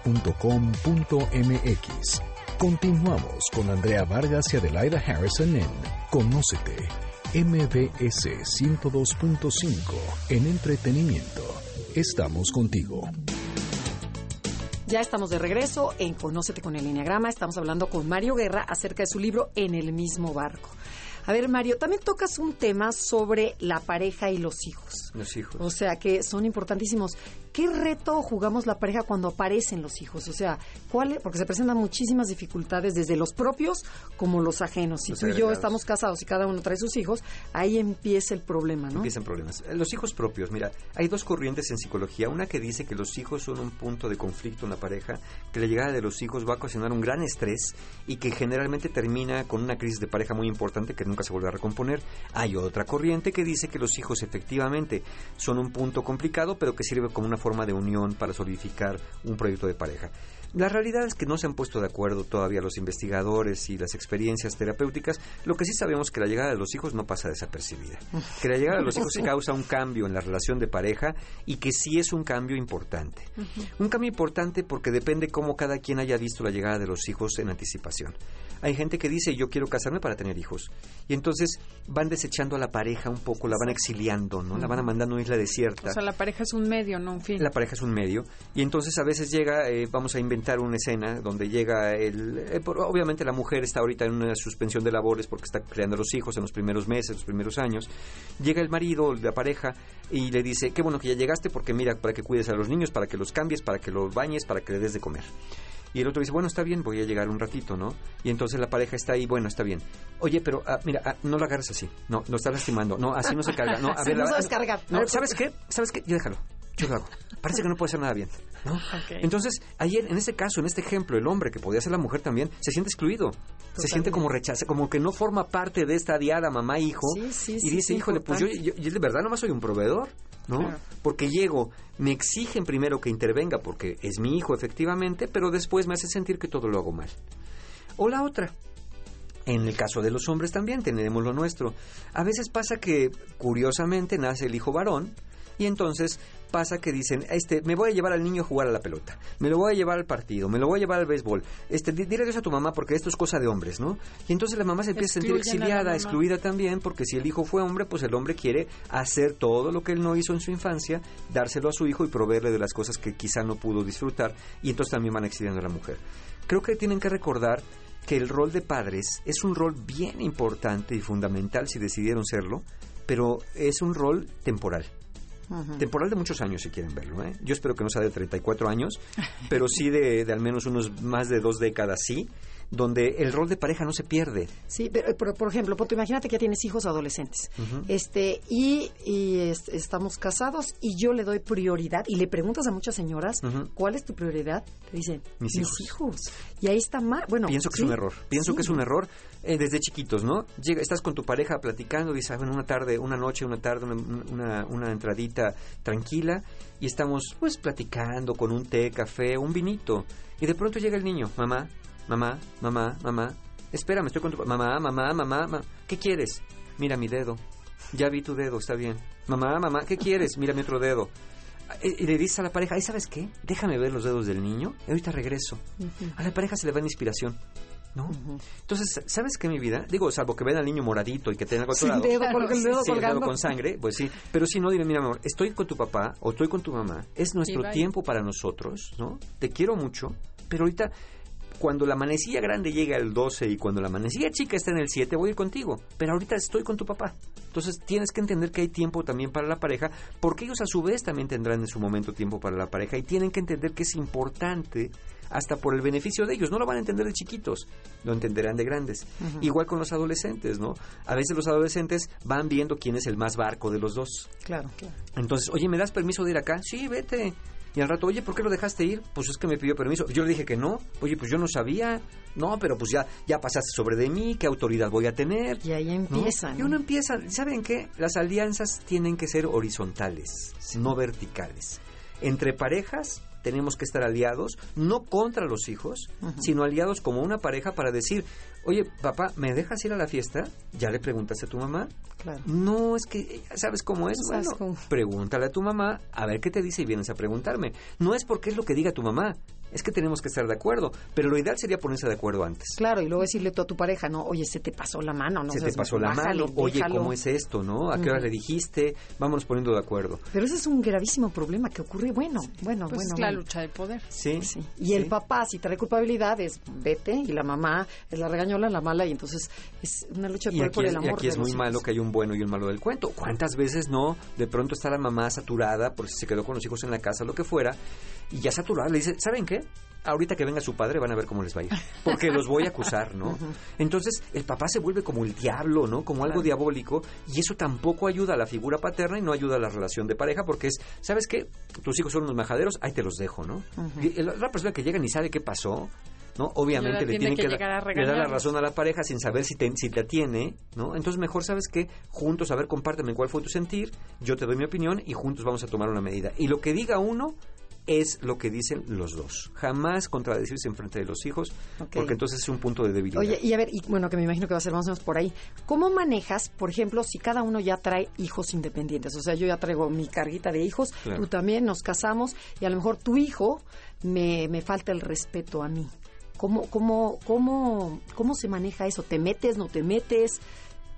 Continuamos con Andrea Vargas y Adelaida Harrison en Conócete, MBS 102.5 en entretenimiento. Estamos contigo. Ya estamos de regreso en Conócete con el Enneagrama. Estamos hablando con Mario Guerra acerca de su libro En el mismo barco. A ver, Mario, también tocas un tema sobre la pareja y los hijos. Los hijos. O sea, que son importantísimos. ¿Qué reto jugamos la pareja cuando aparecen los hijos? O sea, ¿cuál? Porque se presentan muchísimas dificultades desde los propios como los ajenos. Si Los tú y yo estamos casados y cada uno trae sus hijos, ahí empieza el problema, ¿no? Empiezan problemas. Eh, Los hijos propios, mira, hay dos corrientes en psicología. Una que dice que los hijos son un punto de conflicto en la pareja, que la llegada de los hijos va a ocasionar un gran estrés y que generalmente termina con una crisis de pareja muy importante que nunca se vuelve a recomponer. Hay otra corriente que dice que los hijos efectivamente son un punto complicado, pero que sirve como una forma de unión para solidificar un proyecto de pareja. La realidad es que no se han puesto de acuerdo todavía los investigadores y las experiencias terapéuticas. Lo que sí sabemos es que la llegada de los hijos no pasa desapercibida. Que la llegada de los hijos causa un cambio en la relación de pareja y que sí es un cambio importante. Un cambio importante porque depende cómo cada quien haya visto la llegada de los hijos en anticipación. Hay gente que dice yo quiero casarme para tener hijos y entonces van desechando a la pareja un poco, la van exiliando, ¿no? La van mandando a una isla desierta. O sea, la pareja es un medio, no un fin. La pareja es un medio y entonces a veces llega, eh, vamos a inventar una escena donde llega el, eh, por- obviamente la mujer está ahorita en una suspensión de labores porque está creando a los hijos en los primeros meses, los primeros años. Llega el marido, la pareja y le dice, qué bueno que ya llegaste porque mira, para que cuides a los niños, para que los cambies, para que los bañes, para que les des de comer. Y el otro dice, bueno, está bien, voy a llegar un ratito, ¿no? Y entonces la pareja está ahí, bueno, está bien. Oye, pero ah, mira, ah, no lo agarres así. No, lo estás lastimando. No, así no se carga. No, a Así ver, no la- sabes cargar. No, ¿sabes qué? ¿Sabes qué? Yo déjalo. Yo lo hago. parece que no puede hacer nada bien, ¿no? Ok. Entonces, ayer, en este caso, en este ejemplo, el hombre, que podía ser la mujer también, se siente excluido, se siente como rechaza, como que no forma parte de esta diada mamá-hijo, Sí, sí, y sí, dice, híjole, pues yo, yo, yo de verdad nomás soy un proveedor, ¿no? Claro. Porque llego, me exigen primero que intervenga, porque es mi hijo, efectivamente, pero después me hace sentir que todo lo hago mal. O la otra, en el caso de los hombres también tenemos lo nuestro. A veces pasa que, curiosamente, nace el hijo varón y entonces pasa que dicen, este, me voy a llevar al niño a jugar a la pelota, me lo voy a llevar al partido, me lo voy a llevar al béisbol, este, di- dile adiós a tu mamá porque esto es cosa de hombres, ¿no? Y entonces la mamá se empieza a sentir Excluyen a la exiliada, excluida también, porque si el hijo fue hombre, pues el hombre quiere hacer todo lo que él no hizo en su infancia, dárselo a su hijo y proveerle de las cosas que quizá no pudo disfrutar, y entonces también van exiliando a la mujer. Creo que tienen que recordar que el rol de padres es un rol bien importante y fundamental si decidieron serlo, pero es un rol temporal. Temporal de muchos años, si quieren verlo. ¿eh? Yo espero que no sea de 34 años, pero sí de, de al menos unos más de dos décadas, sí, donde el rol de pareja no se pierde. Sí, pero por, ejemplo, Poto, imagínate que ya tienes hijos adolescentes. Este, y, y es- estamos casados y yo le doy prioridad y le preguntas a muchas señoras. ¿cuál es tu prioridad? Te dicen, Mis mis, hijos. hijos. Y ahí está mal. Bueno, Pienso que sí. es un error. Pienso Sí. que es un error eh, desde chiquitos, ¿no? Llega, estás con tu pareja platicando, dices, bueno, una tarde, una noche, una tarde, una, una, una entradita tranquila y estamos pues platicando con un té, café, un vinito. Y de pronto llega el niño, mamá, mamá, mamá, mamá, espérame, estoy con tu mamá, mamá, mamá, mamá, ¿qué quieres? Mira mi dedo. Ya vi tu dedo, está bien. Mamá, mamá, ¿qué quieres? Mira mi otro dedo. Y y le dices a la pareja, ¿ay sabes qué? Déjame ver los dedos del niño y ahorita regreso. A la pareja se le va en inspiración. ¿No? Entonces, ¿sabes qué, mi vida? Digo, salvo que vean al niño moradito y que tenga algo Sin dedo, porque el dedo Sí, el dedo colgando. con sangre, pues sí. Pero si no, dile, mira, mi amor, estoy con tu papá o estoy con tu mamá. Es nuestro tiempo para nosotros, ¿no? Te quiero mucho, pero ahorita, cuando la manecilla grande llega al 12 y cuando la manecilla chica está en el 7, voy a ir contigo. Pero ahorita estoy con tu papá. Entonces, tienes que entender que hay tiempo también para la pareja, porque ellos a su vez también tendrán en su momento tiempo para la pareja y tienen que entender que es importante hasta por el beneficio de ellos. No lo van a entender de chiquitos, lo entenderán de grandes. Igual con los adolescentes, ¿no? A veces los adolescentes van viendo quién es el más barco de los dos. Claro, claro. Entonces, oye, ¿me das permiso de ir acá? Sí, vete. Y al rato, oye, ¿por qué lo dejaste ir? Pues es que me pidió permiso. Yo le dije que no. Oye, pues yo no sabía. No, pero pues ya, ya pasaste sobre de mí. ¿Qué autoridad voy a tener? Y ahí ¿no? empiezan. Y uno empieza, ¿saben qué? Las alianzas tienen que ser horizontales, no verticales. Entre parejas tenemos que estar aliados, no contra los hijos, sino aliados como una pareja para decir, oye, papá, ¿me dejas ir a la fiesta? ¿Ya le preguntaste a tu mamá? Claro. No, es que, ¿sabes cómo es? ¿Sabes Bueno, cómo? pregúntale a tu mamá, a ver qué te dice y vienes a preguntarme. No es porque es lo que diga tu mamá, es que tenemos que estar de acuerdo, pero lo ideal sería ponerse de acuerdo antes. Claro, y luego decirle tú a tu pareja, no, oye, se te pasó la mano, no se te pasó la bájale, mano, oye, déjalo. ¿cómo es esto, no? ¿A qué hora le dijiste? Vámonos poniendo de acuerdo. Pero ese es un gravísimo problema que ocurre, bueno, bueno, Pues bueno. es la bueno. lucha de poder. Sí. Sí. Y el papá, si trae culpabilidad, es vete, y la mamá es la regañola, la mala, y entonces es una lucha de Y poder por es, el y amor. aquí es muy malo que hay un bueno y un malo del cuento. ¿Cuántas veces no? De pronto está la mamá saturada porque se quedó con los hijos en la casa, lo que fuera, y ya saturada le dice, ¿saben qué? Ahorita que venga su padre van a ver cómo les va a ir, porque los voy a acusar, ¿no? Entonces el papá se vuelve como el diablo, ¿no? Como algo diabólico, y eso tampoco ayuda a la figura paterna y no ayuda a la relación de pareja, porque es, ¿sabes qué? Tus hijos son unos majaderos, ahí te los dejo, ¿no? Y la otra persona que llega ni sabe qué pasó, ¿no? Obviamente le tiene tienen que que, llegar a da- le da la razón a la pareja sin saber si te, si te atiene, ¿no? Entonces mejor sabes que juntos, a ver, compárteme cuál fue tu sentir, yo te doy mi opinión y juntos vamos a tomar una medida. Y lo que diga uno es lo que dicen los dos. Jamás contradecirse en frente de los hijos, porque entonces es un punto de debilidad. Oye, y a ver, y bueno, que me imagino que va a ser más o menos por ahí. ¿Cómo manejas, por ejemplo, si cada uno ya trae hijos independientes? O sea, yo ya traigo mi carguita de hijos, Claro. tú también, nos casamos, y a lo mejor tu hijo me, me falta el respeto a mí. ¿Cómo, cómo, cómo, ¿Cómo se maneja eso? ¿Te metes, no te metes?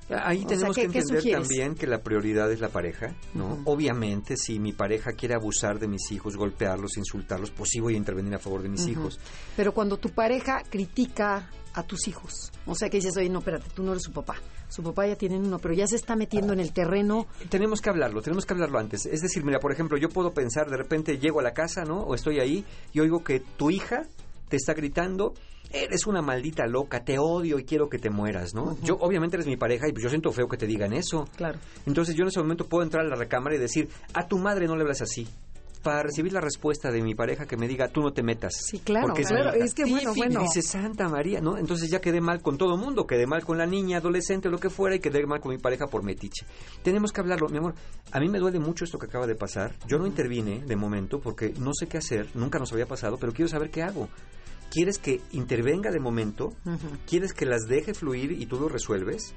Ahí O tenemos sea, ¿qué- que entender también que la prioridad es la pareja, ¿no? Obviamente, si mi pareja quiere abusar de mis hijos, golpearlos, insultarlos, pues sí voy a intervenir a favor de mis hijos. Pero cuando tu pareja critica a tus hijos, o sea, que dices, oye, no, espérate, tú no eres su papá. Su papá ya tiene uno, pero ya se está metiendo en el terreno. Tenemos que hablarlo, tenemos que hablarlo antes. Es decir, mira, por ejemplo, yo puedo pensar, de repente llego a la casa, ¿no? O estoy ahí y oigo que tu hija te está gritando, eres una maldita loca, te odio y quiero que te mueras, ¿no? Yo, obviamente eres mi pareja y pues yo siento feo que te digan eso. Claro. Entonces yo en ese momento puedo entrar a la recámara y decir, a tu madre no le hablas así. para recibir la respuesta de mi pareja que me diga, tú no te metas. Sí, claro, porque claro, mi hija". es que bueno, Y bueno. dice, Santa María, ¿no? Entonces ya quedé mal con todo mundo, quedé mal con la niña, adolescente, lo que fuera, y quedé mal con mi pareja por metiche. Tenemos que hablarlo, mi amor. A mí me duele mucho esto que acaba de pasar. Yo no intervine de momento porque no sé qué hacer, nunca nos había pasado, pero quiero saber qué hago. ¿Quieres que intervenga de momento? ¿Quieres que las deje fluir y tú lo resuelves?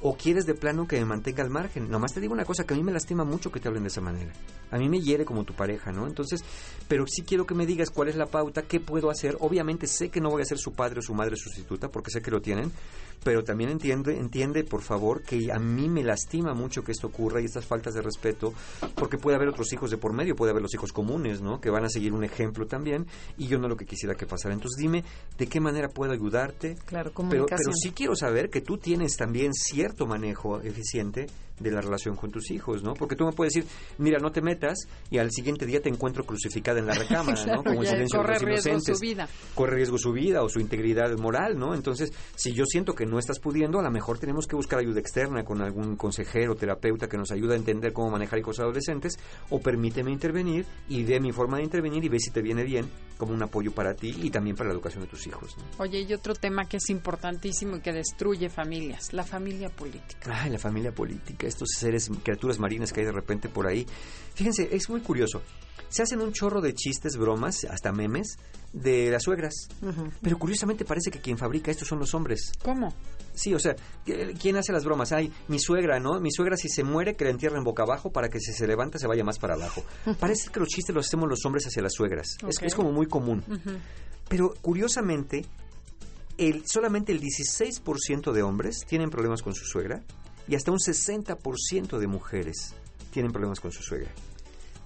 ¿O quieres de plano que me mantenga al margen? Nomás te digo una cosa, que a mí me lastima mucho que te hablen de esa manera. A mí me hiere como tu pareja, ¿no? Entonces, pero sí quiero que me digas cuál es la pauta, qué puedo hacer. Obviamente sé que no voy a ser su padre o su madre sustituta, porque sé que lo tienen, pero también entiende, entiende, por favor, que a mí me lastima mucho que esto ocurra y estas faltas de respeto, porque puede haber otros hijos de por medio, puede haber los hijos comunes, ¿no? Que van a seguir un ejemplo también, y yo no lo que quisiera que pasara. Entonces dime de qué manera puedo ayudarte, Claro, pero, comunicación. pero sí quiero saber que tú tienes también cierto manejo eficiente de la relación con tus hijos, ¿no? Porque tú me puedes decir, mira, no te metas y al siguiente día te encuentro crucificada en la recámara, Claro, ¿no? Como en silencio de corre los riesgo inocentes. su vida. Corre riesgo su vida o su integridad moral, ¿no? Entonces, si yo siento que no estás pudiendo, a lo mejor tenemos que buscar ayuda externa con algún consejero, terapeuta que nos ayude a entender cómo manejar hijos adolescentes o permíteme intervenir y ve mi forma de intervenir y ve si te viene bien como un apoyo para ti y también para la educación de tus hijos, ¿no? Oye, y otro tema que es importantísimo y que destruye familias, la familia política. Ay, la familia política, estos seres, criaturas marinas que hay de repente por ahí. Fíjense, es muy curioso. Se hacen un chorro de chistes, bromas, hasta memes, de las suegras. Pero curiosamente parece que quien fabrica esto son los hombres. ¿Cómo? Sí, o sea, ¿quién hace las bromas? Ay, mi suegra, ¿no? Mi suegra si se muere que la entierren boca abajo para que si se levanta se vaya más para abajo. Parece que los chistes los hacemos los hombres hacia las suegras. Es, es como muy común. Pero curiosamente, el, solamente el 16% de hombres tienen problemas con su suegra y hasta un 60% de mujeres tienen problemas con su suegra.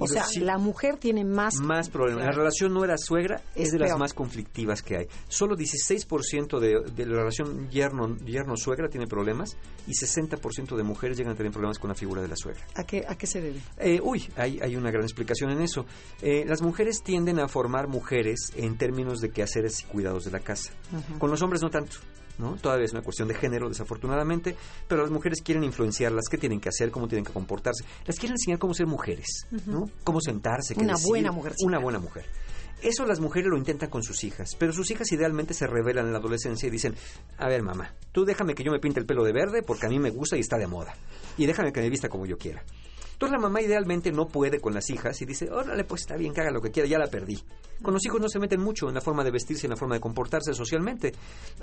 O sea, Sí, la mujer tiene más... más problemas. La relación nuera-suegra es, Es de las más conflictivas que hay. Solo 16% de, de la relación yerno- yerno-suegra tiene problemas y 60% de mujeres llegan a tener problemas con la figura de la suegra. ¿A qué, ¿A qué se debe? Eh, uy, hay, hay una gran explicación en eso. Eh, las mujeres tienden a formar mujeres en términos de quehaceres y cuidados de la casa. Con los hombres no tanto. ¿No? Todavía es una cuestión de género, desafortunadamente, pero las mujeres quieren influenciarlas, qué tienen que hacer, cómo tienen que comportarse. Las quieren enseñar cómo ser mujeres, ¿no? Cómo sentarse, qué Una decir. buena mujercita. Una buena mujer. Eso las mujeres lo intentan con sus hijas, pero sus hijas idealmente se revelan en la adolescencia y dicen, a ver mamá, tú déjame que yo me pinte el pelo de verde porque a mí me gusta y está de moda, y déjame que me vista como yo quiera. Entonces la mamá idealmente no puede con las hijas y dice, órale, pues está bien, que haga lo que quiera, ya la perdí. Con los hijos no se meten mucho en la forma de vestirse, en la forma de comportarse socialmente.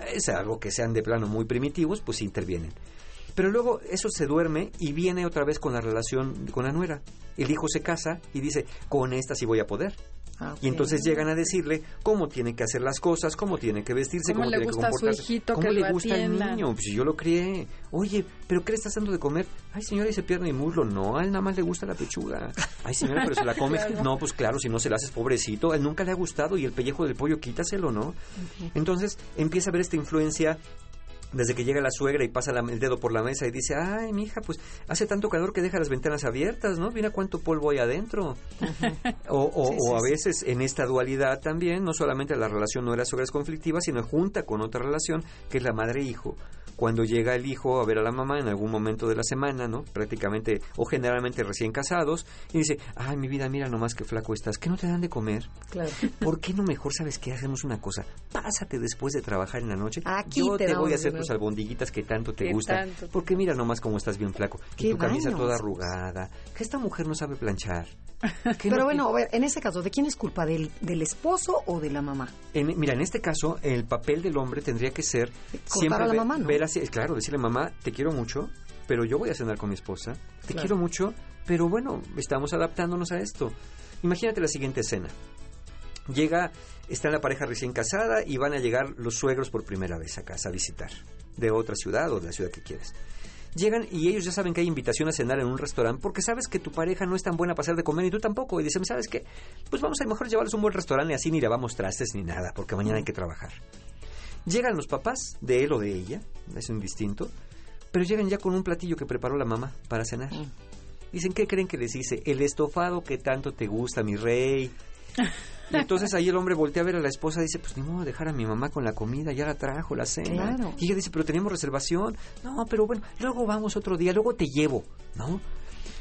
Es algo que sean de plano muy primitivos, pues intervienen. Pero luego eso se duerme y viene otra vez con la relación con la nuera. El hijo se casa y dice, con esta sí voy a poder. Ah. Y entonces llegan a decirle cómo tiene que hacer las cosas, cómo tiene que vestirse, ¿Cómo cómo, le tiene gusta a que su comportarse. hijito ¿Cómo que le lo gusta al niño? Pues yo lo crié. Oye, ¿pero qué le estás dando de comer? Ay, señora, dice pierna y muslo. No, a él nada más le gusta la pechuga. Ay, señora, pero se la come. No, pues claro, si no se la haces pobrecito. A él nunca le ha gustado y el pellejo del pollo quítaselo, ¿no? Entonces empieza a ver esta influencia desde que llega la suegra y pasa la- el dedo por la mesa y dice, ay, mija, pues hace tanto calor que deja las ventanas abiertas, ¿no? Mira cuánto polvo hay adentro. O, o- Sí, o sí, a veces en esta dualidad también, no solamente la relación no era suegra es conflictiva, sino junta con otra relación que es la madre-hijo. Cuando llega el hijo a ver a la mamá en algún momento de la semana, ¿no? Prácticamente o generalmente recién casados, y dice, ay, mi vida, mira nomás qué flaco estás, ¿qué no te dan de comer? Claro. ¿Por qué no mejor sabes qué? Hacemos una cosa. Pásate después de trabajar en la noche. Aquí Yo te voy a hacer tus albondiguitas que tanto te gustan. tanto. Porque mira nomás cómo estás bien flaco. Y tu camisa daños. toda arrugada. Que esta mujer no sabe planchar. Pero no- bueno, a ver, en ese caso, ¿de quién es culpa? ¿Del, del esposo o de la mamá? En- mira, en este caso, el papel del hombre tendría que ser siempre a la mamá, ¿no? ver así, claro, decirle mamá, te quiero mucho, pero yo voy a cenar con mi esposa. Te Claro. quiero mucho, pero bueno, estamos adaptándonos a esto. Imagínate la siguiente escena. Llega, está la pareja recién casada y van a llegar los suegros por primera vez a casa a visitar, de otra ciudad o de la ciudad que quieres. Llegan y ellos ya saben que hay invitación a cenar en un restaurante porque sabes que tu pareja no es tan buena para hacer de comer y tú tampoco. Y dicen, ¿sabes qué? Pues vamos a mejor llevarles a un buen restaurante y así ni lavamos trastes ni nada porque mañana hay que trabajar. Llegan los papás de él o de ella, es indistinto, pero llegan ya con un platillo que preparó la mamá para cenar. Dicen, ¿qué creen que les dice? El estofado que tanto te gusta, mi rey. Y entonces ahí el hombre voltea a ver a la esposa y dice, pues ni modo dejar a mi mamá con la comida, ya la trajo, la cena. Claro. Y ella dice, pero teníamos reservación. No, pero bueno, luego vamos otro día, luego te llevo, ¿no?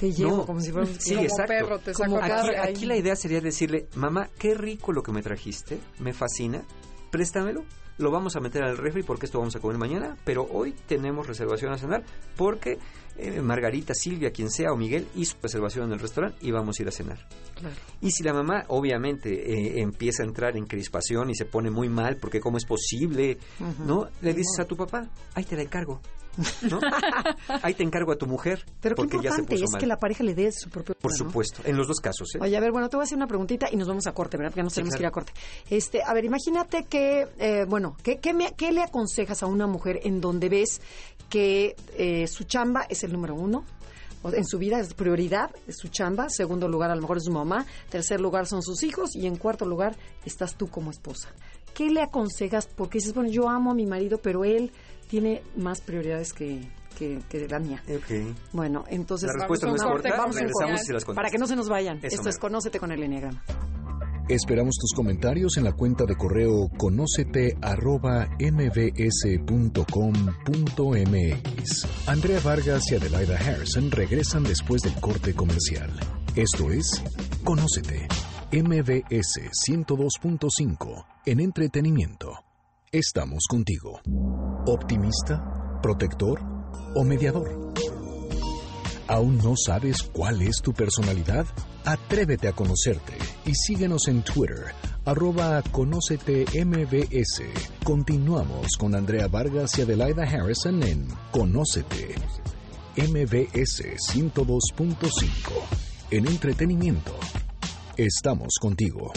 Te llevo No. como si fuera un Sí, perro, te saco Aquí, aquí la idea sería decirle, mamá, qué rico lo que me trajiste, me fascina, préstamelo, lo vamos a meter al refri porque esto vamos a comer mañana, pero hoy tenemos reservación a cenar porque eh, Margarita, Silvia, quien sea, o Miguel hizo reservación en el restaurante y vamos a ir a cenar. Claro. Y si la mamá obviamente eh, empieza a entrar en crispación y se pone muy mal porque cómo es posible. ¿no? Le dices a tu papá, ahí te la encargo, ¿no? ahí te encargo a tu mujer Pero qué porque ya se importante puso es mal. que la pareja le dé su propio Por supuesto, en los dos casos, ¿eh? Oye, a ver, bueno, te voy a hacer una preguntita y nos vamos a corte, ¿verdad? Porque ya nos tenemos claro. que ir a corte. Este, a ver, imagínate que, eh, bueno, ¿qué, qué, me- qué le aconsejas a una mujer en donde ves que eh, su chamba es el número uno? En su vida es prioridad, es su chamba. Segundo lugar, a lo mejor es su mamá. Tercer lugar son sus hijos. Y en cuarto lugar, estás tú como esposa. ¿Qué le aconsejas? Porque dices, bueno, yo amo a mi marido, pero él tiene más prioridades que, que, que la mía. Ok. Bueno, entonces La respuesta no Vamos es a un corta, corte, vamos regresamos y las para que no se nos vayan. Eso Esto es. Conócete con el Enneagrama. Esperamos tus comentarios en la cuenta de correo conócete arroba mbs.com.mx. Andrea Vargas y Adelaida Harrison regresan después del corte comercial. Esto es Conócete, MBS 102.5 en entretenimiento. Estamos contigo. ¿Optimista? ¿Protector? ¿O mediador? ¿Aún no sabes cuál es tu personalidad? Atrévete a conocerte y síguenos en Twitter, arroba Conócete. Continuamos con Andrea Vargas y Adelaida Harrison en Conócete, MBS 102.5. En entretenimiento, estamos contigo.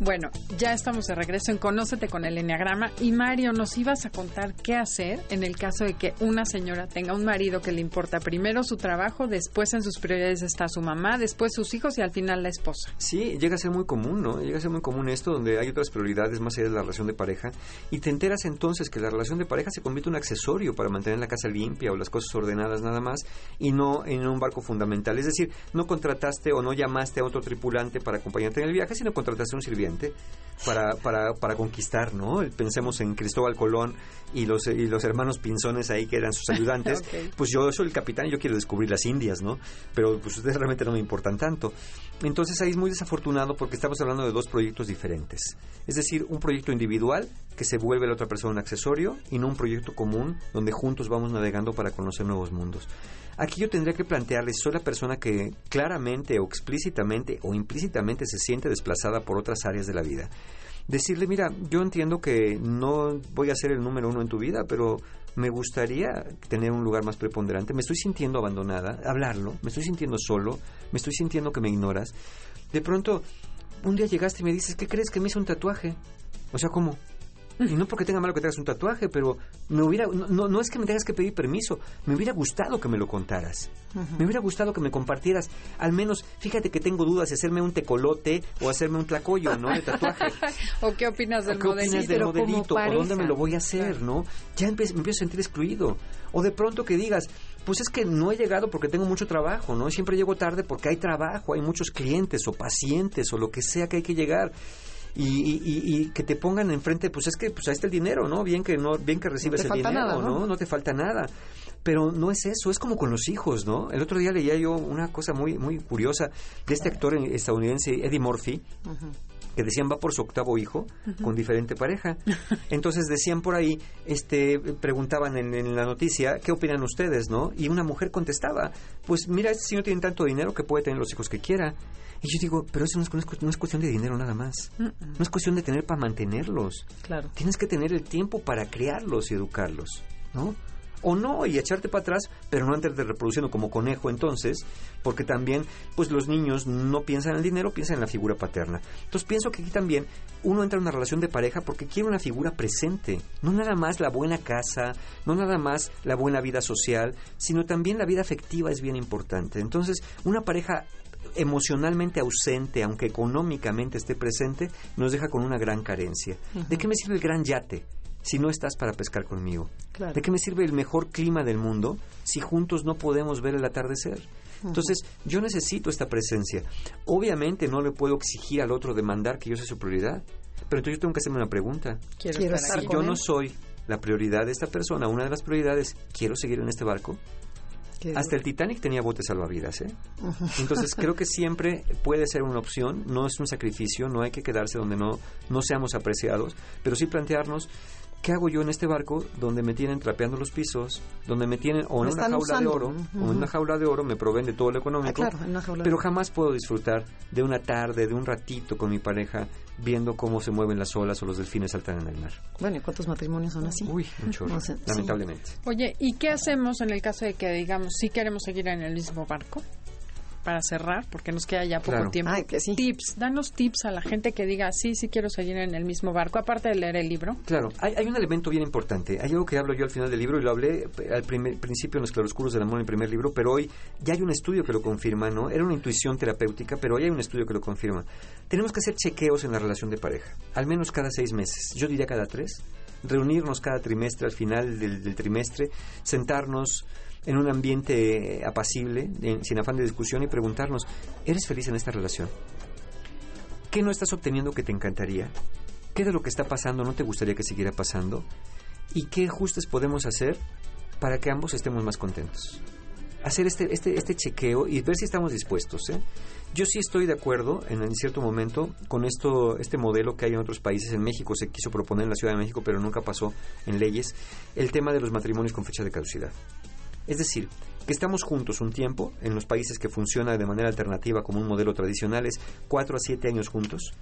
Bueno, ya estamos de regreso en Conócete con el Enneagrama. Y Mario, nos ibas a contar qué hacer en el caso de que una señora tenga un marido que le importa primero su trabajo, después en sus prioridades está su mamá, después sus hijos y al final la esposa. Sí, llega a ser muy común, ¿no? Llega a ser muy común esto, donde hay otras prioridades más allá de la relación de pareja, y te enteras entonces que la relación de pareja se convierte en un accesorio para mantener la casa limpia o las cosas ordenadas nada más, y no en un barco fundamental. Es decir, no contrataste o no llamaste a otro tripulante para acompañarte en el viaje, sino contrataste a un sirviente para, para, para conquistar, ¿no? Pensemos en Cristóbal Colón y los, y los hermanos Pinzones ahí que eran sus ayudantes. Pues yo soy el capitán y yo quiero descubrir las Indias, ¿no? Pero pues ustedes realmente no me importan tanto. Entonces ahí es muy desafortunado porque estamos hablando de dos proyectos diferentes. Es decir, un proyecto individual que se vuelve la otra persona un accesorio y no un proyecto común donde juntos vamos navegando para conocer nuevos mundos. Aquí yo tendría que plantearles, soy la persona que claramente o explícitamente o implícitamente se siente desplazada por otras áreas de la vida. Decirle, mira, yo entiendo que no voy a ser el número uno en tu vida, pero me gustaría tener un lugar más preponderante. Me estoy sintiendo abandonada, hablarlo, me estoy sintiendo solo, me estoy sintiendo que me ignoras. De pronto, un día llegaste y me dices, ¿qué crees que me hice un tatuaje? O sea, ¿cómo? Y no porque tenga malo que te hagas un tatuaje, pero me hubiera, no, no, es que me tengas que pedir permiso, me hubiera gustado que me lo contaras. Me hubiera gustado que me compartieras, al menos, fíjate que tengo dudas de hacerme un tecolote o hacerme un tlacoyo, ¿no? De tatuaje. ¿O qué opinas del ¿Qué opinas del modelito? ¿O dónde me lo voy a hacer, no? Ya me empiezo a sentir excluido. O de pronto que digas, pues es que no he llegado porque tengo mucho trabajo, ¿no? Siempre llego tarde porque hay trabajo, hay muchos clientes o pacientes o lo que sea que hay que llegar. Y, y- que te pongan enfrente, pues es que pues ahí está el dinero, ¿no? Bien que no, bien que recibes el dinero, nada, ¿no? ¿no? No te falta nada. Pero no es eso, es como con los hijos, ¿no? El otro día leía yo una cosa muy, muy curiosa de este actor estadounidense, Eddie Murphy, que decían va por su octavo hijo con diferente pareja. Entonces decían por ahí, este, preguntaban en, en la noticia, ¿qué opinan ustedes, no? Y una mujer contestaba, pues mira, este señor tiene tanto dinero que puede tener los hijos que quiera. Y yo digo, pero eso no es, no es cu- no es cuestión de dinero nada más. No es cuestión de tener para mantenerlos. Claro. Tienes que tener el tiempo para criarlos y educarlos, ¿no? O no, y echarte para atrás, pero no antes de reproduciendo como conejo entonces, porque también, pues los niños no piensan en el dinero, piensan en la figura paterna. Entonces pienso que aquí también uno entra en una relación de pareja porque quiere una figura presente, no nada más la buena casa, no nada más la buena vida social, sino también la vida afectiva es bien importante. Entonces, una pareja emocionalmente ausente, aunque económicamente esté presente, nos deja con una gran carencia. ¿De qué me sirve el gran yate si no estás para pescar conmigo? Claro. ¿De qué me sirve el mejor clima del mundo si juntos no podemos ver el atardecer? Entonces, yo necesito esta presencia. Obviamente no le puedo exigir al otro demandar que yo sea su prioridad, pero entonces yo tengo que hacerme una pregunta. Quiero, Quiero estar. Si yo no soy la prioridad de esta persona, una de las prioridades, ¿quiero seguir en este barco? Hasta el Titanic tenía botes salvavidas, ¿eh? Entonces creo que siempre puede ser una opción, no es un sacrificio, no hay que quedarse donde no, no seamos apreciados, pero sí plantearnos ¿qué hago yo en este barco donde me tienen trapeando los pisos, donde me tienen o en Me una jaula usando. de oro, o en una jaula de oro me proveen de todo lo económico, Ah, claro, en una jaula de pero jamás puedo disfrutar de una tarde, de un ratito con mi pareja viendo cómo se mueven las olas o los delfines saltan en el mar. Bueno, ¿y cuántos matrimonios son así? Uy, sí. lamentablemente. Oye, ¿y qué hacemos en el caso de que digamos sí queremos seguir en el mismo barco? Para cerrar, porque nos queda ya poco Claro. tiempo. Ay, que sí. Tips, danos tips a la gente que diga sí, sí quiero seguir en el mismo barco, aparte de leer el libro. Claro, hay, hay un elemento bien importante. Hay algo que hablo yo al final del libro y lo hablé eh, al primer, principio en Los Claroscuros del Amor en el primer libro, pero hoy ya hay un estudio que lo confirma, ¿no? Era una intuición terapéutica, pero hoy hay un estudio que lo confirma. Tenemos que hacer chequeos en la relación de pareja, al menos cada seis meses. Yo diría cada tres. Reunirnos cada trimestre, al final del, del trimestre, sentarnos en un ambiente eh, apacible, en- sin afán de discusión y preguntarnos, ¿eres feliz en esta relación? ¿Qué no estás obteniendo que te encantaría? ¿Qué de lo que está pasando no te gustaría que siguiera pasando? ¿Y qué ajustes podemos hacer para que ambos estemos más contentos? Hacer este, este, este chequeo y ver si estamos dispuestos. ¿eh? Yo sí estoy de acuerdo en, en cierto momento con esto, este modelo que hay en otros países. En México se quiso proponer en la Ciudad de México, pero nunca pasó en leyes, el tema de los matrimonios con fecha de caducidad. Es decir, que estamos juntos un tiempo, en los países que funciona de manera alternativa como un modelo tradicional es 4 a 7 años juntos,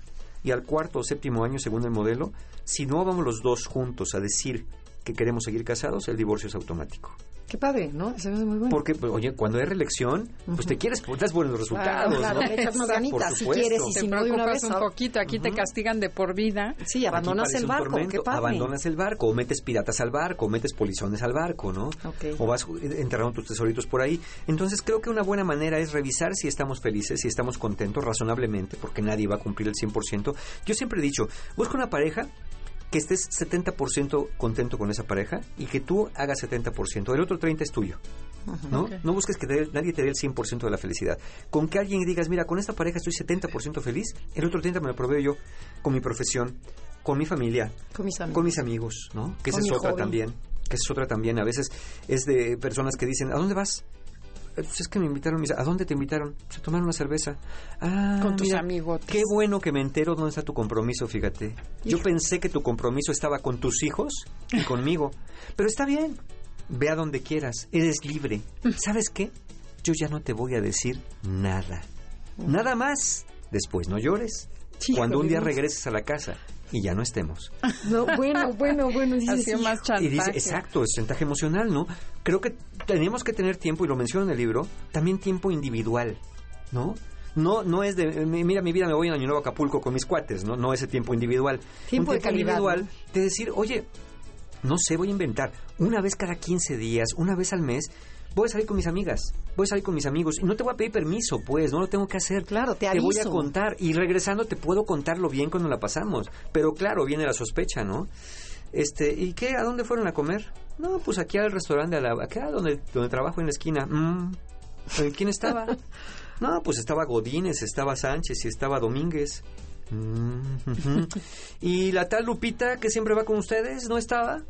y al cuarto o séptimo año, según el modelo, si no vamos los dos juntos a decir que queremos seguir casados, el divorcio es automático. Qué padre, ¿no? Se ve muy bueno. Porque, pues, oye, cuando hay reelección, pues te quieres, pues, das buenos resultados, claro, ¿no? ganitas si quieres y Te si no una vez. un poquito, aquí te castigan de por vida. Sí, abandonas el barco, tormento, qué padre. Abandonas el barco, o metes piratas al barco, o metes polizones al barco, ¿no? Ok. O vas enterrando tus tesoritos por ahí. Entonces creo que una buena manera es revisar si estamos felices, si estamos contentos razonablemente, porque nadie va a cumplir el 100%. Yo siempre he dicho, busca una pareja que estés 70% contento con esa pareja y que tú hagas 70%. El otro 30% es tuyo. ¿no? No busques que te nadie te dé el 100% de la felicidad. Con que alguien digas, mira, con esta pareja estoy 70% feliz, el otro 30% me lo proveo yo con mi profesión, con mi familia, Con mis amigos. con mis amigos, ¿no? Que esa es otra hobby. también. Que esa es otra también. A veces es de personas que dicen, ¿a dónde vas? "Eh, Pues es que me invitaron, ¿a dónde te invitaron? Pues a tomar una cerveza. Ah, Con tus mira, amigotes. Qué bueno que me entero dónde está tu compromiso, fíjate. Yo pensé que tu compromiso estaba con tus hijos y conmigo. Pero está bien. Ve a donde quieras. Eres libre. ¿Sabes qué? Yo ya no te voy a decir nada. Nada más. Después no llores. Cuando un día regreses a la casa y ya no estemos. No, bueno, bueno, bueno. Ha dices, sido más chantaje. Y dice, exacto, es chantaje emocional, ¿no? Creo que tenemos que tener tiempo, y lo menciono en el libro, también tiempo individual, ¿no? No, no es de, mira mi vida, me voy a Año Nuevo a Acapulco con mis cuates, ¿no? No ese tiempo individual. Tiempo Un de calidad, individual de decir, oye, no sé, voy a inventar, una vez cada 15 días, una vez al mes, voy a salir con mis amigas, voy a salir con mis amigos, y no te voy a pedir permiso, pues, no lo tengo que hacer. Claro, te Te voy a aviso. contar, y regresando te puedo contar lo bien cuando la pasamos, pero claro, viene la sospecha, ¿no? Este, ¿y qué? ¿A dónde fueron a comer? No, pues aquí al restaurante, a la, acá donde, donde trabajo en la esquina. Mm, ¿eh, ¿Quién estaba? No, pues estaba Godínez, estaba Sánchez y estaba Domínguez. Mm. ¿Y la tal Lupita que siempre va con ustedes no estaba?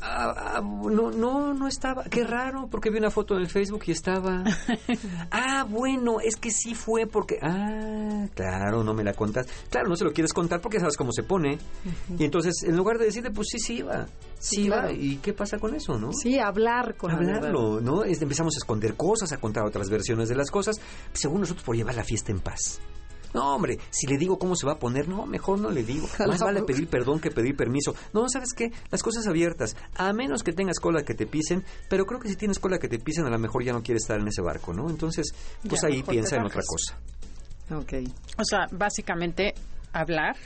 Ah, ah, no, no, no estaba. Qué raro, porque vi una foto en el Facebook y estaba. Ah, bueno, es que sí fue porque. Ah, claro, no me la contas. Claro, no se lo quieres contar porque sabes cómo se pone. Y entonces, en lugar de decirle, pues sí, sí iba. Sí, Sí, claro. ¿Y qué pasa con eso, no? Sí, hablar con hablarlo, ¿no? Es- empezamos a esconder cosas, a contar otras versiones de las cosas, según nosotros por llevar la fiesta en paz. No, hombre, si le digo cómo se va a poner, no, mejor no le digo. Más vale pedir perdón que pedir permiso. No, ¿sabes qué? Las cosas abiertas, a menos que tengas cola que te pisen, pero creo que si tienes cola que te pisen, a lo mejor ya no quieres estar en ese barco, ¿no? Entonces, pues Ya, ahí piensa en otra cosa. Ok. O sea, básicamente hablar.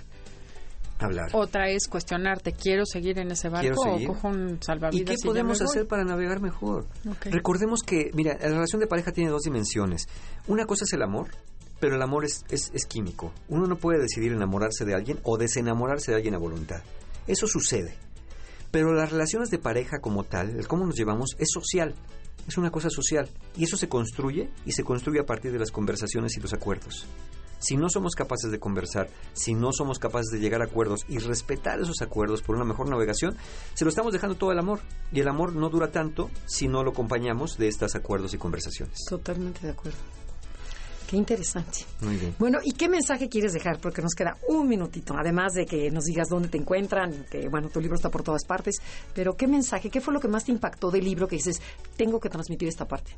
Hablar. Otra es cuestionarte, ¿quiero seguir en ese barco seguir. o cojo un salvavidas? ¿Y qué ya podemos hacer para navegar mejor? Ok. Recordemos que, mira, la relación de pareja tiene dos dimensiones. Una cosa es el amor, pero el amor es, es, químico. Uno no puede decidir enamorarse de alguien o desenamorarse de alguien a voluntad. Eso sucede. Pero las relaciones de pareja como tal, el cómo nos llevamos, es social. Es una cosa social. Y eso se construye y se construye a partir de las conversaciones y los acuerdos. Si no somos capaces de conversar, si no somos capaces de llegar a acuerdos y respetar esos acuerdos por una mejor navegación, se lo estamos dejando todo el amor. Y el amor no dura tanto si no lo acompañamos de estos acuerdos y conversaciones. Totalmente de acuerdo. Qué interesante. Muy bien. Bueno, ¿y qué mensaje quieres dejar? Porque nos queda un minutito, además de que nos digas dónde te encuentran, que bueno, tu libro está por todas partes, pero ¿qué mensaje, qué fue lo que más te impactó del libro que dices, tengo que transmitir esta parte?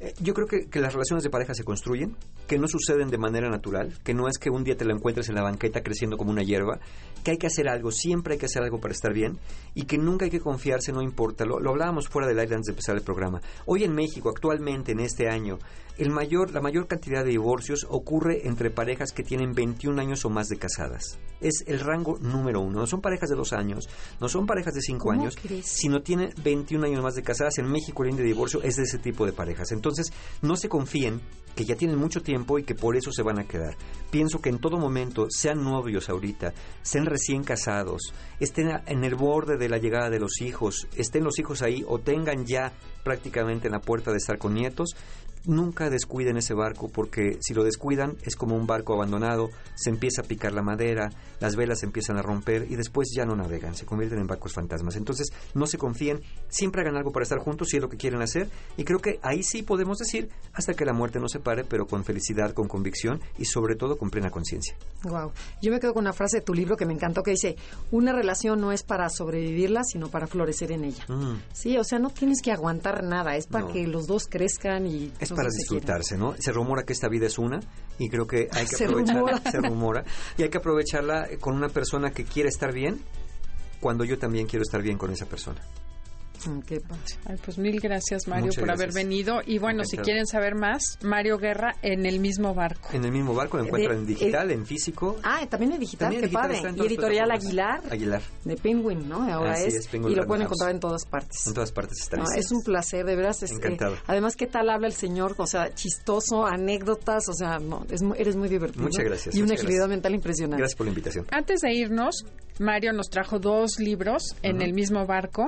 Eh, yo creo que, que las relaciones de pareja se construyen, que no suceden de manera natural, que no es que un día te la encuentres en la banqueta creciendo como una hierba, que hay que hacer algo, siempre hay que hacer algo para estar bien y que nunca hay que confiarse, no importa. Lo, lo hablábamos fuera del aire antes de empezar el programa. Hoy en México, actualmente, en este año, el mayor, la mayor cantidad de divorcios ocurre entre parejas que tienen 21 años o más de casadas. Es el rango número uno. No son parejas de dos años, no son parejas de cinco ¿Cómo años, crees? sino tienen 21 años más de casadas. En México el índice de divorcio es de ese tipo de parejas. Entonces, no se confíen que ya tienen mucho tiempo y que por eso se van a quedar. Pienso que en todo momento, sean novios ahorita, sean recién casados, estén en el borde de la llegada de los hijos, estén los hijos ahí o tengan ya prácticamente en la puerta de estar con nietos, nunca descuiden ese barco porque si lo descuidan es como un barco abandonado, se empieza a picar la madera, las velas se empiezan a romper y después ya no navegan, se convierten en barcos fantasmas. Entonces no se confíen, siempre hagan algo para estar juntos si es lo que quieren hacer y creo que ahí sí podemos decir hasta que la muerte nos separe, pero con felicidad, con convicción y sobre todo con plena conciencia. Wow. Yo me quedo con una frase de tu libro que me encantó que dice, una relación no es para sobrevivirla, sino para florecer en ella. Mm. Sí, o sea, no tienes que aguantar nada, es para No. que los dos crezcan y... Es para disfrutarse, ¿no? Se rumora que esta vida es una y creo que hay que aprovecharla. Se rumora. Y hay que aprovecharla con una persona que quiere estar bien cuando yo también quiero estar bien con esa persona. Mm, qué padre. Ay, pues mil gracias, Mario, Muchas por haber venido. Y bueno, si quieren saber más, Mario Guerra en el mismo barco. En el mismo barco lo encuentran en digital, en físico. Ah, también en digital, También qué digital padre. Y editorial. Aguilar, Aguilar. de Penguin, ¿no? Ahora Así es. es, Penguin y lo Random pueden House. encontrar en todas partes. En todas partes está No, es un placer, de veras. este, Encantado. además, ¿qué tal habla el señor? O sea, chistoso, anécdotas, o sea, no, es eres muy divertido. Muchas gracias, Y una agilidad mental impresionante. Gracias por la invitación. Antes de irnos, Mario nos trajo dos libros en el mismo barco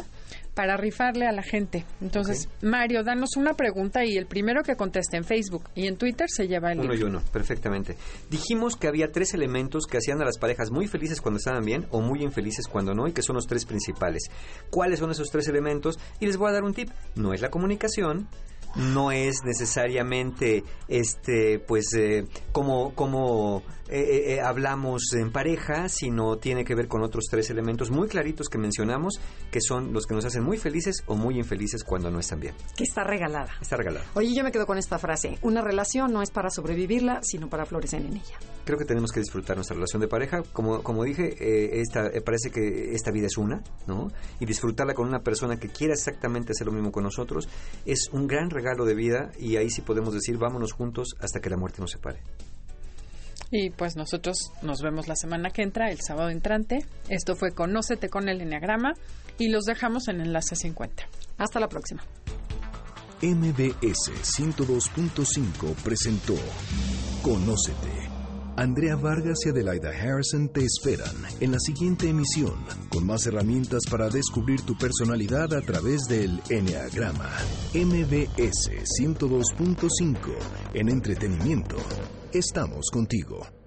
para rifarle a la gente. Entonces, Mario, danos una pregunta y el primero que conteste en Facebook y en Twitter se lleva el Uno y libro. uno, perfectamente. Dijimos que había tres elementos que hacían a las parejas muy felices cuando estaban bien o muy infelices cuando no y que son los tres principales. ¿Cuáles son esos tres elementos? Y les voy a dar un tip. No es la comunicación, no es necesariamente este pues eh, como como eh, eh, hablamos en pareja sino tiene que ver con otros tres elementos muy claritos que mencionamos que son los que nos hacen muy felices o muy infelices cuando no están bien Que está regalada. está regalado Oye, yo me quedo con esta frase. Una relación no es para sobrevivirla, sino para florecer en ella. creo que tenemos que disfrutar nuestra relación de pareja. Como, como dije, eh, esta, eh, parece que esta vida es una, ¿no? Y disfrutarla con una persona que quiera exactamente hacer lo mismo con nosotros es un gran regalo de vida y ahí sí podemos decir, vámonos juntos hasta que la muerte nos separe. Y pues nosotros nos vemos la semana que entra, el sábado entrante. Esto fue Conócete con el Enneagrama y los dejamos en Enlace 50. Hasta la próxima. MBS 102.5 presentó Conócete. Andrea Vargas y Adelaida Harrison te esperan en la siguiente emisión con más herramientas para descubrir tu personalidad a través del Enneagrama. MBS 102.5 en entretenimiento. Estamos contigo.